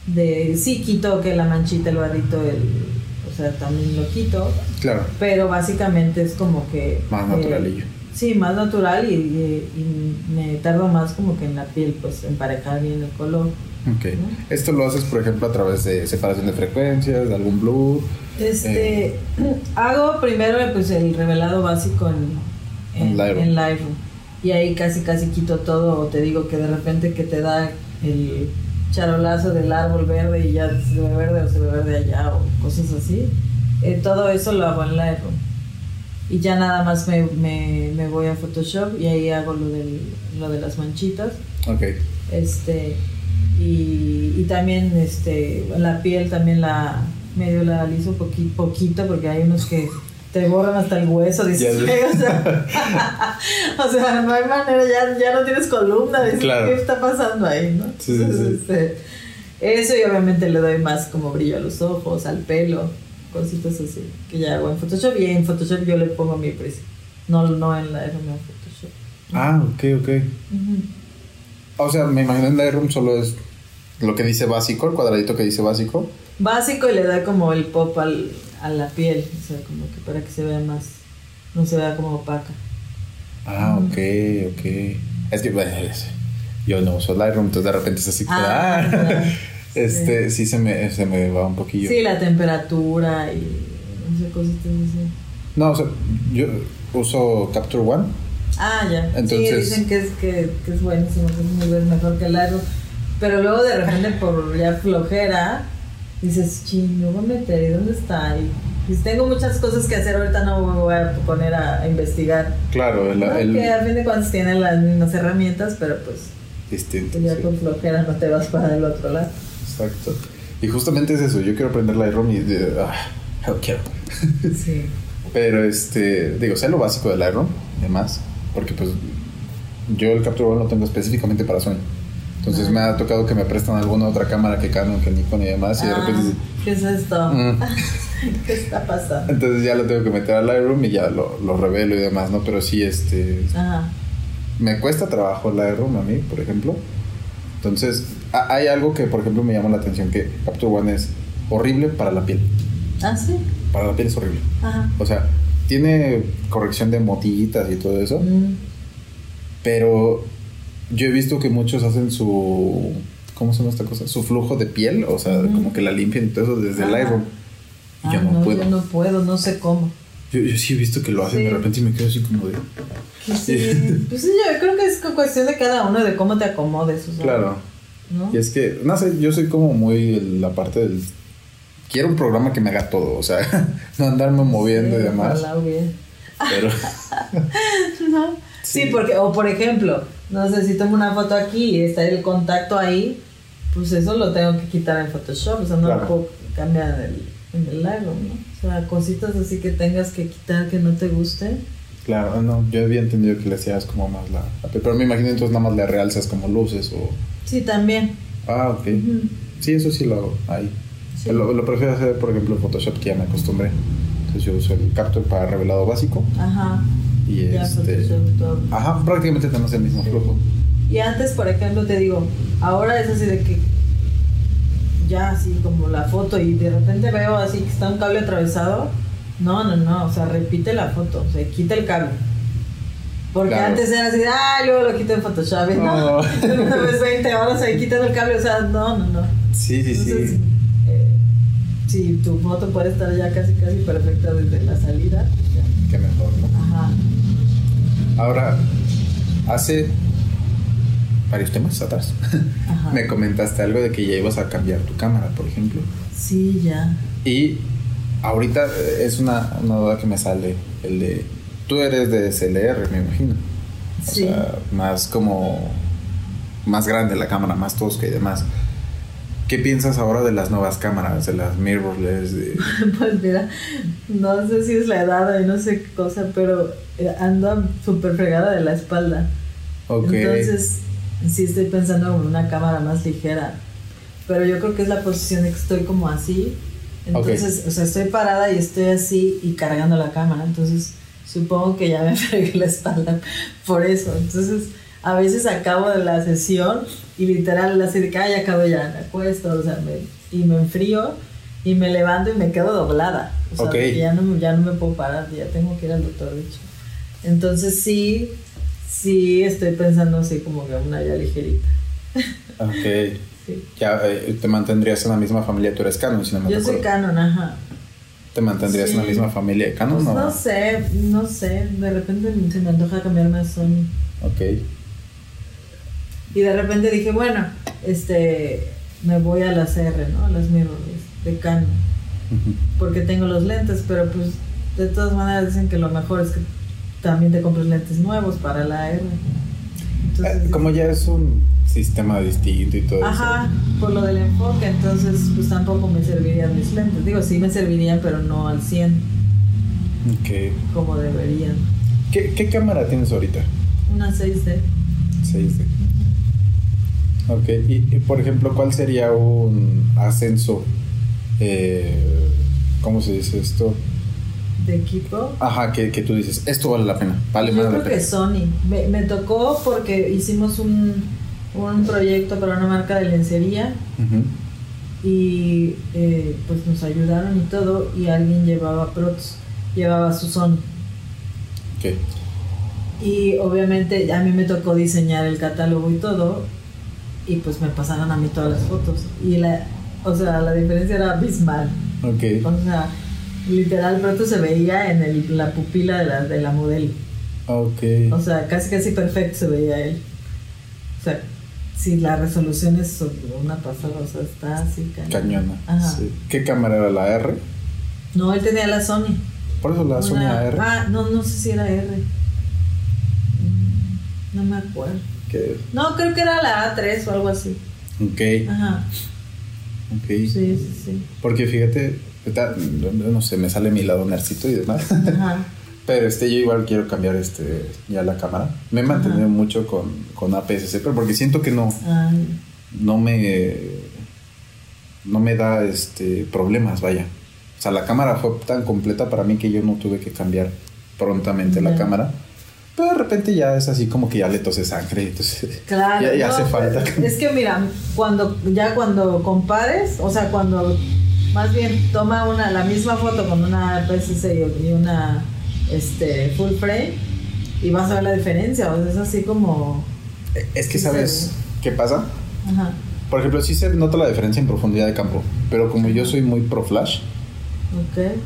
de sí quito que la manchita, el barrito, el, o sea, también lo quito, Claro, pero básicamente es como que... Más eh, naturalillo. sí, más natural y, y- y me tardo más como que en la piel, pues emparejar bien el color. ok. Esto lo haces, por ejemplo, a través de separación de frecuencias, de algún blur. Este, Eh. hago primero pues el revelado básico en, en, En Lightroom. en Lightroom. Y ahí casi casi quito todo, o te digo que de repente que te da el, charolazo del árbol verde y ya se ve verde o se ve verde allá o cosas así. Eh, todo eso lo hago en Lightroom. Y ya nada más me, me, me voy a Photoshop y ahí hago lo, del, lo de las manchitas. Ok. Este, y, y también este, la piel también la medio la aliso poqui- poquito porque hay unos que te borran hasta el hueso, dices, o, sea, o sea, no hay manera, ya, ya no tienes columna, dices, Claro. ¿qué está pasando ahí? ¿no? Sí, sí, sí. este, eso y obviamente le doy más como brillo a los ojos, al pelo, cositas así, que ya hago en Photoshop y en Photoshop yo le pongo mi precio, no, no en la en Photoshop. Ah, ok, ok. O sea, me imagino en Lightroom solo es lo que dice básico, el cuadradito que dice básico. Básico y le da como el pop al, a la piel, o sea, como que para que se vea más, no se vea como opaca. Ah, ok, ok. Es que bueno, es- yo no uso Lightroom, entonces de repente es así Ah, ah, claro. este, sí se me, se me va un poquillo. Sí, la temperatura y no sé, cositas así. No, o sea, yo uso Capture One. Ah, ya. Entonces- sí, dicen que es, que, que es buenísimo, que es muy mejor que el largo. Pero luego de repente por ya flojera, dices, ching, me voy a meter, ¿y dónde está? Y, y tengo muchas cosas que hacer, ahorita no me voy a poner a, a investigar. Claro, el, el Que a fin de cuentas tienen las mismas herramientas, pero pues distinto. ya sí. por flojera no te vas para el otro lado. Exacto. Y justamente es eso, yo quiero aprender Lightroom y ah, no quiero. Sí. Pero este, digo, sé lo básico de Lightroom, además, porque pues yo el Capture One lo tengo específicamente para Sony. Entonces Ah. me ha tocado que me prestan alguna otra cámara que Canon, que Nikon y demás, y de Ah, repente ¿Qué es esto? Mm. ¿Qué está pasando? entonces ya lo tengo que meter a Lightroom y ya lo, lo revelo y demás, ¿no? Pero sí, este, Ajá. me cuesta trabajo el Lightroom a mí, por ejemplo. Entonces, ha- hay algo que, por ejemplo, me llama la atención, que Capture One es horrible para la piel. Ah, sí. Para la piel es horrible. Ajá. O sea, tiene corrección de motillitas y todo eso, Mm. pero yo he visto que muchos hacen su... ¿Cómo se llama esta cosa? Su flujo de piel, o sea, como que la limpian y todo eso desde Ajá. Lightroom. Y yo Ah, no, puedo. Yo no puedo, no sé cómo. Yo, yo sí he visto que lo hacen Sí. de repente y me quedo así como de... Sí. Pues sí, yo creo que es cuestión de cada uno, de cómo te acomodes. O sea, Claro. ¿no? Y es que, no sé, yo soy como muy el- la parte del... Quiero un programa que me haga todo, o sea, no andarme moviendo y demás. Pero... ¿No? Sí. porque, o por ejemplo, no sé, si tomo una foto aquí y está el contacto ahí, pues eso lo tengo que quitar en Photoshop, o sea, no Claro. lo puedo cambiar en el, en el Lightroom, ¿no? O sea, cositas así que tengas que quitar que no te gusten. Claro, no, yo había entendido que le hacías como más la... Pero me imagino entonces nada más le realzas como luces o... Sí, también. Ah, ok. Sí, eso sí lo hago ahí. Sí. Lo, lo prefiero hacer, por ejemplo, en Photoshop, que ya me acostumbré. Entonces yo uso el Capture para revelado básico Ajá. Y Ya este... Ajá, prácticamente tenemos el mismo flujo. Y antes, por ejemplo, te digo, ahora es así de que ya así como la foto y de repente veo así que está un cable atravesado. No, no, no, o sea, repite la foto, o sea, quita el cable. Porque Claro. antes era así, ah, luego lo quito en Photoshop, no, No. una vez 20 horas ahí quitando el cable, o sea, no, no, no. Sí, sí, Entonces, sí. eh, sí, tu foto puede estar ya casi, casi perfecta desde la salida. ya. Qué mejor, ¿no? Ahora, hace varios temas atrás, Ajá. me comentaste algo de que ya ibas a cambiar tu cámara, por ejemplo. Sí, ya. Y ahorita eh, es una, una duda que me sale, el de, tú eres de SLR, me imagino. O Sí. sea, más como, más grande la cámara, más tosca y demás. ¿Qué piensas ahora de las nuevas cámaras, de las mirrorless? De... Pues mira, no sé si es la edad y no sé qué cosa, pero ando súper fregada de la espalda. Ok. Entonces, sí estoy pensando en una cámara más ligera. Pero yo creo que es la posición de que estoy como así. Entonces, o sea, estoy parada y estoy así y cargando la cámara. Entonces, supongo que ya me fregué la espalda por eso. Entonces, a veces acabo de la sesión y literal así de que, "Ay, ya acabo ya, me acuesto, o sea, me, y me enfrío y me levanto y me quedo doblada. O sea, ya no, ya no me puedo parar, ya tengo que ir al doctor, de hecho. Entonces, sí, sí estoy pensando así como que una ya ligerita. Ok. Sí. Ya eh, te mantendrías en la misma familia, tú eres Canon, si no me Yo soy canon, ajá. ¿Te mantendrías en la misma familia de Canon Pues o no sé, no sé. De repente se me antoja cambiarme a Sony. Ok. Y de repente dije, bueno, este, me voy a las R, ¿no? A las mirrorless de Canon. Porque tengo los lentes, pero pues de todas maneras dicen que lo mejor es que también te compres lentes nuevos para la R. Entonces, Eh, Como ya es un sistema distinto y todo Ajá, por lo del enfoque, entonces pues tampoco me servirían mis lentes. Digo, sí me servirían, pero no al 100 eso. Ok. como deberían. ¿Qué, qué cámara tienes ahorita? Una 6D. 6D. Ok, y, y, por ejemplo, ¿cuál sería un ascenso? Eh, ¿Cómo se dice esto? De equipo. Ajá, que, que tú dices, esto vale la pena, vale Yo más creo la pena. que Sony. Me, me tocó porque hicimos un, un proyecto para una marca de lencería y eh, pues nos ayudaron y todo y alguien llevaba Protos, llevaba su Sony. Ok. Y obviamente a mí me tocó diseñar el catálogo y todo y pues me pasaron a mí todas las fotos y la, o sea, la diferencia era abismal. Ok. O sea, literal Proto se veía en el- la pupila de la, de la modelo. Ok. O sea, casi casi perfecto se veía él. O sea, si la resolución es una pasada, o sea, está así cañón. Cañona. Ajá. sí. ¿Qué cámara era la R? No, él tenía la Sony. Por eso la Sony Una- AR. Ah, no, no sé si era R. Mm, No me acuerdo. Que- No, creo que era la A3 o algo así. Ok. Ajá. Ok. Sí, sí, sí. Porque fíjate, no sé, me sale mi lado nercito y demás. Ajá. Pero este, yo igual quiero cambiar este ya la cámara. Me he mantenido Ajá. mucho con, con APS-C, pero porque siento que no, Ay, no me no me da este problemas, vaya. O sea, la cámara fue tan completa para mí que yo no tuve que cambiar prontamente la cámara. Pero de repente ya es así como que ya le tose sangre, entonces Claro. ya, ya no, hace falta. Es que mira, cuando ya cuando compares, o sea, cuando más bien toma una la misma foto con una PSC y una este full frame y vas a ver la diferencia, o sea, es así como Es que sabes qué pasa. ajá. Por ejemplo, sí se nota la diferencia en profundidad de campo, pero como yo soy muy pro flash,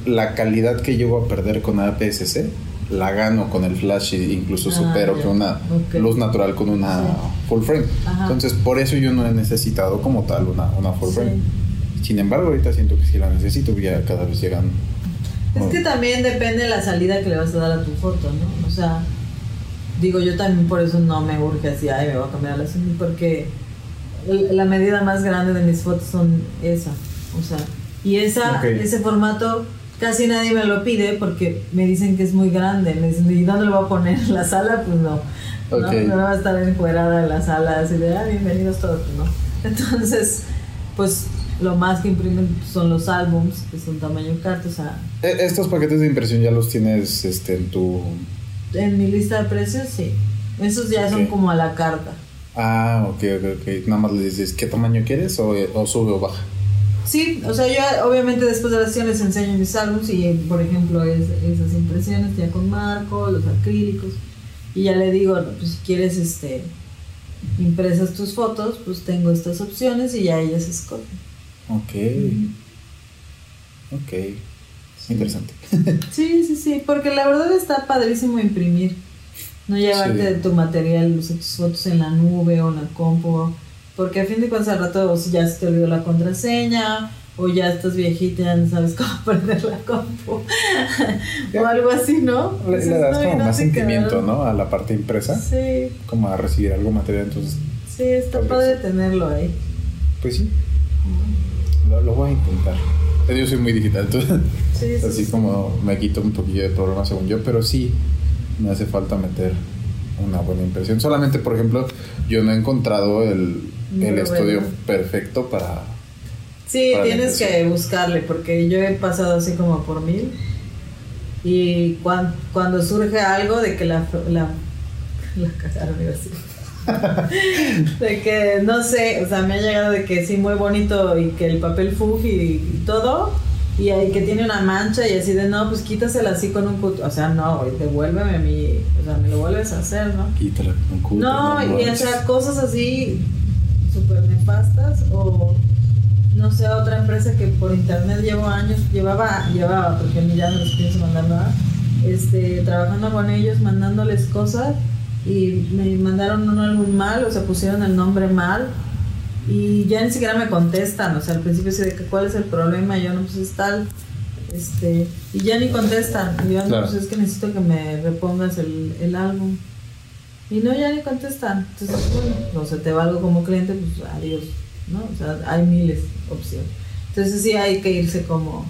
la calidad que llego a perder con APS-C la gano con el flash e incluso Ah, supero ya. con una luz natural con una Sí. full frame. Ajá. Entonces, por eso yo no he necesitado como tal una, una full Sí. frame. Sin embargo, ahorita siento que sí la necesito, ya cada vez llegan. Es que también depende de la salida que le vas a dar a tu foto, ¿no? O sea, digo, yo también por eso no me urge así, ay, me voy a cambiar la Sony, porque la medida más grande de mis fotos son esa, o sea, y esa, Ok. ese formato casi nadie me lo pide porque me dicen que es muy grande, me dicen, ¿y dónde lo voy a poner? ¿En la sala? Pues no, Ok. no, no va a estar encuadrada en la sala, así de, ah, bienvenidos todos, pues no. Entonces, pues lo más que imprimen son los álbums, que son tamaño carta, o sea, E- Estos paquetes de impresión ya los tienes este, en tu. En mi lista de precios, sí. Esos ya son como a la carta. Ah, ok, ok, ok. Nada más le dices qué tamaño quieres o, o sube o baja. Sí, o sea, yo obviamente después de la sesión les enseño mis álbumes y, por ejemplo, es- esas impresiones ya con marco, los acrílicos. Y ya le digo, no, pues si quieres este impresas tus fotos, pues tengo estas opciones y ya ellas escogen. Ok. Ok. Interesante. Sí, sí, sí, porque la verdad está padrísimo imprimir. No llevarte Sí. tu material, o sea, tus fotos en la nube o en la compu. Porque a fin de cuentas al rato o ya se te olvidó la contraseña o ya estás viejita y ya no sabes cómo prender la compu. o algo así, ¿no? Le, le das "No, y como no más sentimiento, quedaron". ¿no? A la parte impresa. Sí, Como a recibir algo material. Entonces, sí, está padre tenerlo ahí. pues sí. Lo, lo voy a intentar. Yo soy muy digital, entonces Sí, sí, así sí. como me quito un poquillo de programa según yo, pero sí me hace falta meter una buena impresión. Solamente, por ejemplo, yo no he encontrado el, estudio bueno. perfecto para... Sí, para tienes que buscarle, porque yo he pasado así como por mil. Y cuan- cuando surge algo de que la, la, la cagaron. de que, no sé, o sea, me ha llegado de que sí, muy bonito y que el papel fuji y, todo. Y ahí que tiene una mancha y así de, no, pues quítasela así con un cut. O sea, no, güey, devuélveme mi. O sea, me lo vuelves a hacer, ¿no? Quítala con un cúter, No, y o sea, cosas así súper nefastas o no sé, otra empresa que por internet llevo años, llevaba, llevaba, porque ya no les pienso mandar nada, este, trabajando con ellos, mandándoles cosas y me mandaron un álbum mal, o sea, pusieron el nombre mal y ya ni siquiera me contestan, o sea, al principio sí de que cuál es el problema, yo no, pues es tal, este, y ya ni contestan, y yo no, Claro. pues es que necesito que me repongas el, el álbum. Y no, ya ni contestan. Entonces, bueno, no se te va algo como cliente, pues adiós, ¿no? O sea, hay miles de opciones. Entonces sí hay que irse como,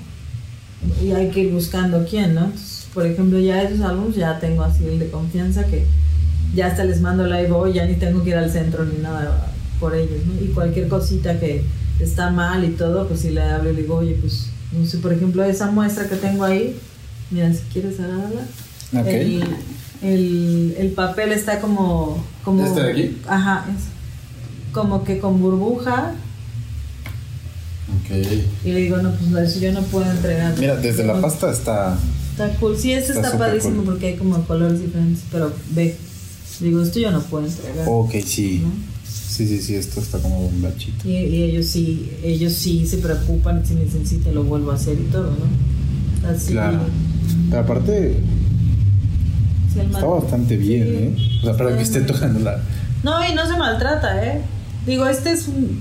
y hay que ir buscando quién, ¿no? Entonces, por ejemplo, ya esos álbumes ya tengo así el de confianza que ya hasta les mando la voy, ya ni tengo que ir al centro ni nada por ellos, ¿no? Y cualquier cosita que está mal y todo, pues si le hablo y le digo, oye, pues, no sé, por ejemplo, esa muestra que tengo ahí, mira, si quieres agarrarla. El, el, el papel está como... como ¿Este de aquí? Ajá, es como que con burbuja. Ok. Y le digo, no, pues yo no puedo entregar. Mira, desde la pasta está. Está cool. Sí, este Está padrísimo cool. porque hay como colores diferentes, pero ve. Digo, esto yo no puedo entregar. Ok, sí. ¿no? Sí, sí, sí, esto está como un. Y, y ellos sí, ellos sí se preocupan si te lo vuelvo a hacer y todo, ¿no? Así. Claro. Pero aparte, está bastante bien, Sí, ¿eh? O sea, para que esté tocando la. No, y no se maltrata, ¿eh? Digo, este es un.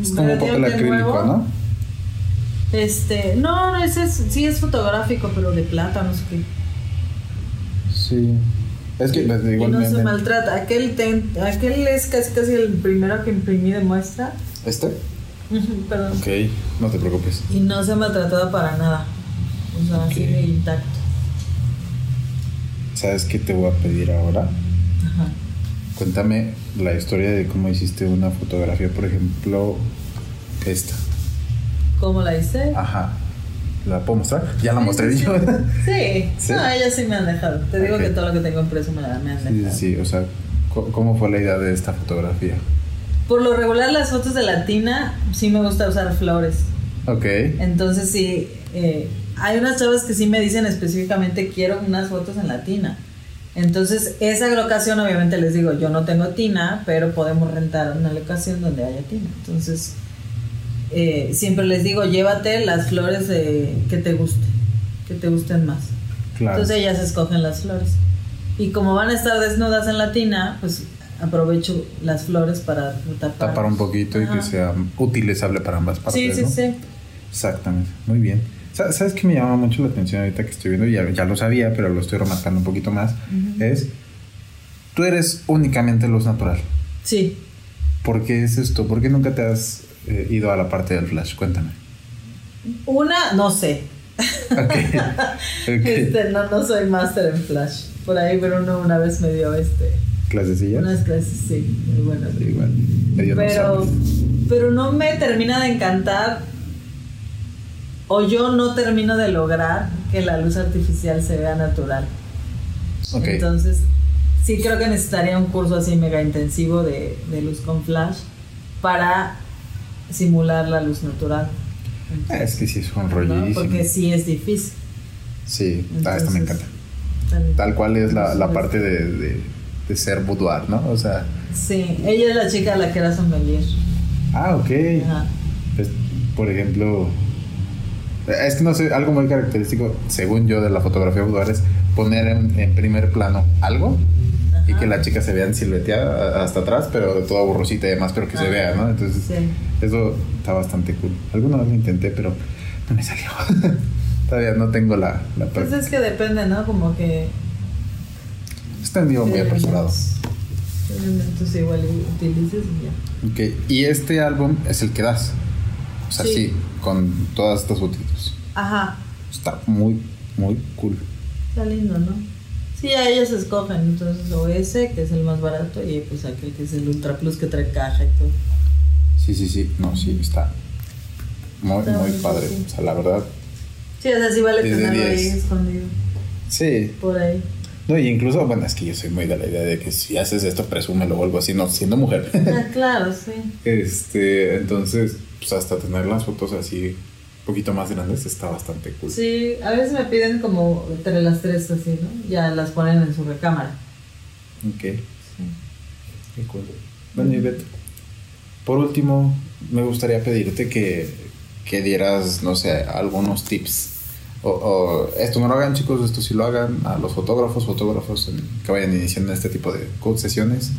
Es como un papel acrílico, nuevo. ¿no? Este, no, no, ese es, sí es fotográfico, pero de plata, no sé qué. Sí. Es que, pues, y igual no me- se me- maltrata. Aquel, ten- aquel es casi casi el primero que imprimí de muestra. ¿Este? Perdón. Ok, no te preocupes. Y no se ha maltratado para nada. O sea, Ok. sigue intacto. ¿Sabes qué te voy a pedir ahora? Ajá. Cuéntame la historia de cómo hiciste una fotografía, por ejemplo, esta. ¿Cómo la hice? Ajá. ¿La puedo mostrar? Ya la mostré yo. Sí, ¿Sí? no, ellas sí me han dejado. Te digo que todo lo que tengo impreso me, la- me han dejado. sí, sí, o sea, ¿cómo fue la idea de esta fotografía? Por lo regular, las fotos de latina sí me gusta usar flores. Ok. Entonces sí, eh, hay unas chavas que sí me dicen específicamente quiero unas fotos en la tina. Entonces esa locación obviamente les digo yo no tengo tina, pero podemos rentar una locación donde haya tina. Entonces eh, siempre les digo llévate las flores de, que te guste, que te gusten más. Claro. Entonces ellas escogen las flores. Y como van a estar desnudas en la tina, pues aprovecho las flores para tapar. Tapar un poquito y que sea utilizable para ambas partes. Sí, sí, ¿no? sí. Exactamente, muy bien. Sa- ¿Sabes qué me llama mucho la atención ahorita que estoy viendo? Ya, ya lo sabía, pero lo estoy remarcando un poquito más. Es, tú eres únicamente luz natural. Sí. ¿Por qué es esto? ¿Por qué nunca te has eh, ido a la parte del flash? Cuéntame. Una, no sé. Este, no, no soy máster en Flash. Por ahí Bruno una vez me dio este ¿Clasecillas? unas clases, sí, muy buenas. Igual. Ellos no Pero, pero no me termina de encantar o yo no termino de lograr que la luz artificial se vea natural. Entonces, sí creo que necesitaría un curso así mega intensivo de, de luz con flash para simular la luz natural. Ah, es que sí es un ¿no? rollísimo. Porque sí es difícil. Sí, ah, esto me Entonces, encanta. Tal- Tal cual es la, la parte de, de, de ser boudoir, ¿no? O sea, Sí, ella es la chica a la que era sommelier. ah, ok. Ajá. Pues, por ejemplo, es que no sé, algo muy característico, según yo, de la fotografía boudoir es poner en, en primer plano algo y que la chica se vea en silueteada hasta atrás, pero de toda borrosita y demás, pero que se Ajá. vea, ¿no? Entonces, Sí. eso está bastante cool. Alguna vez lo intenté, pero no me salió. Todavía no tengo la, la Pues es que depende, ¿no? Como que. Está en vivo muy de apresurado. elementos- de elementos igual utilices y ya. Ok, y este álbum es el que das. O sea, sí, Sí. con todas estas fotitos. Ajá. Está muy, muy cool. Está lindo, ¿no? Sí, a ellos escogen, entonces o ese, que es el más barato, y pues aquel que es el Ultra Plus que trae caja y todo. Sí, sí, sí. No, sí, está muy, Está muy padre. sí. O sea, la verdad. Sí, o sea, sí vale tenerlo ahí escondido, Sí. por ahí. No, y incluso, bueno, es que yo soy muy de la idea de que si haces esto, presúmelo o algo así, no siendo mujer. Ah, claro, sí. este, entonces, pues hasta tener las fotos así poquito más grandes está bastante cool. Sí, a veces me piden como entre las tres así, ¿no? Ya las ponen en su recámara. Ok. Qué cool. Bueno, Ivette, por último, me gustaría pedirte que, que dieras, no sé, algunos tips. O, o esto no lo hagan, chicos, esto sí lo hagan a los fotógrafos, fotógrafos en- que vayan iniciando este tipo de code sesiones.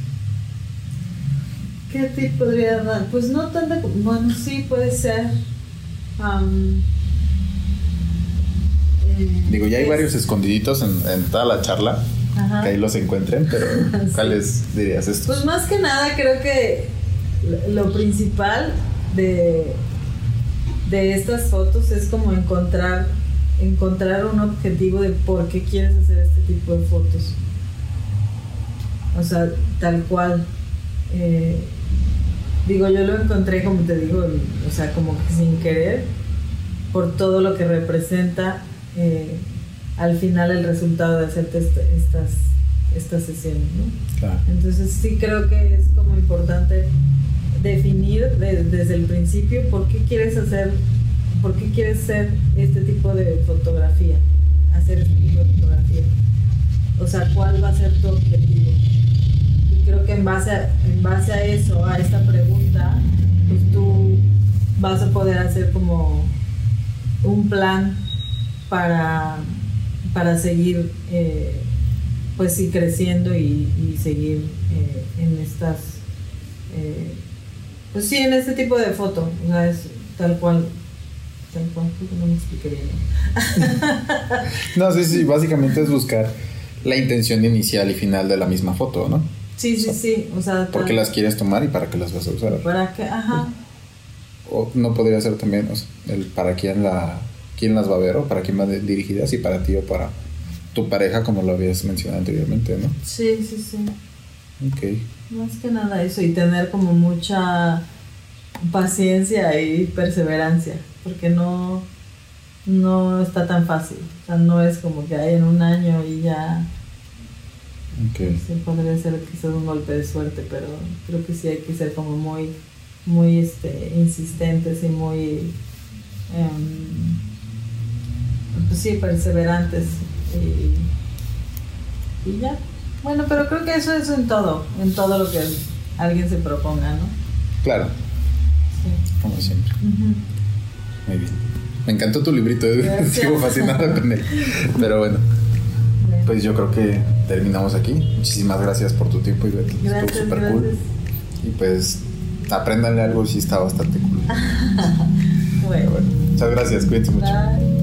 ¿Qué tip podría dar? Pues no tanta. Bueno, sí puede ser. Am, eh, Digo, ya hay es- varios escondiditos en, en toda la charla, Ajá. que ahí los encuentren, pero ¿cuáles dirías estos? Pues más que nada creo que lo- lo principal de, de estas fotos es como encontrar, encontrar un objetivo de por qué quieres hacer este tipo de fotos. O sea, tal cual. Eh, digo, yo lo encontré, como te digo, o sea, como que sin querer, por todo lo que representa eh, al final el resultado de hacerte esta- estas, estas sesiones, ¿no? Claro. Entonces sí creo que es como importante definir de- desde el principio por qué quieres hacer, por qué quieres hacer este tipo de fotografía, hacer este tipo de fotografía. O sea, cuál va a ser tu objetivo. Creo que en base a, en base a eso, a esta pregunta, pues tú vas a poder hacer como un plan para, para seguir eh, pues sí creciendo y, seguir eh, en estas eh, pues sí en este tipo de foto tal cual tal cual no me expliqué bien No, sí, sí, básicamente es buscar la intención inicial y final de la misma foto, ¿no? Sí sí sí o sea ¿Por qué las quieres tomar y para qué las vas a usar? para que ajá O no podría ser también o sea, el para quién la quién las va a ver o para quién van dirigidas y para ti o para tu pareja como lo habías mencionado anteriormente, ¿no? sí sí sí Ok. más que nada eso y tener como mucha paciencia y perseverancia porque no no está tan fácil o sea no es como que hay en un año y ya Ok. Sí, podría ser quizás un golpe de suerte, pero creo que sí hay que ser como muy, muy este, insistentes y muy, em, pues sí, perseverantes. Y, y ya. Bueno, pero creo que eso es en todo, en todo lo que alguien se proponga, ¿no? Claro, Sí. como siempre. Muy bien. Me encantó tu librito, eh. Sigo fascinado con él. Pero Bueno, pues yo creo que terminamos aquí. Muchísimas gracias por tu tiempo, Ivette. Estuvo gracias, súper gracias. cool. Y pues apréndanle algo, sí está bastante cool. Bueno, bueno, muchas gracias, cuídense mucho. bye.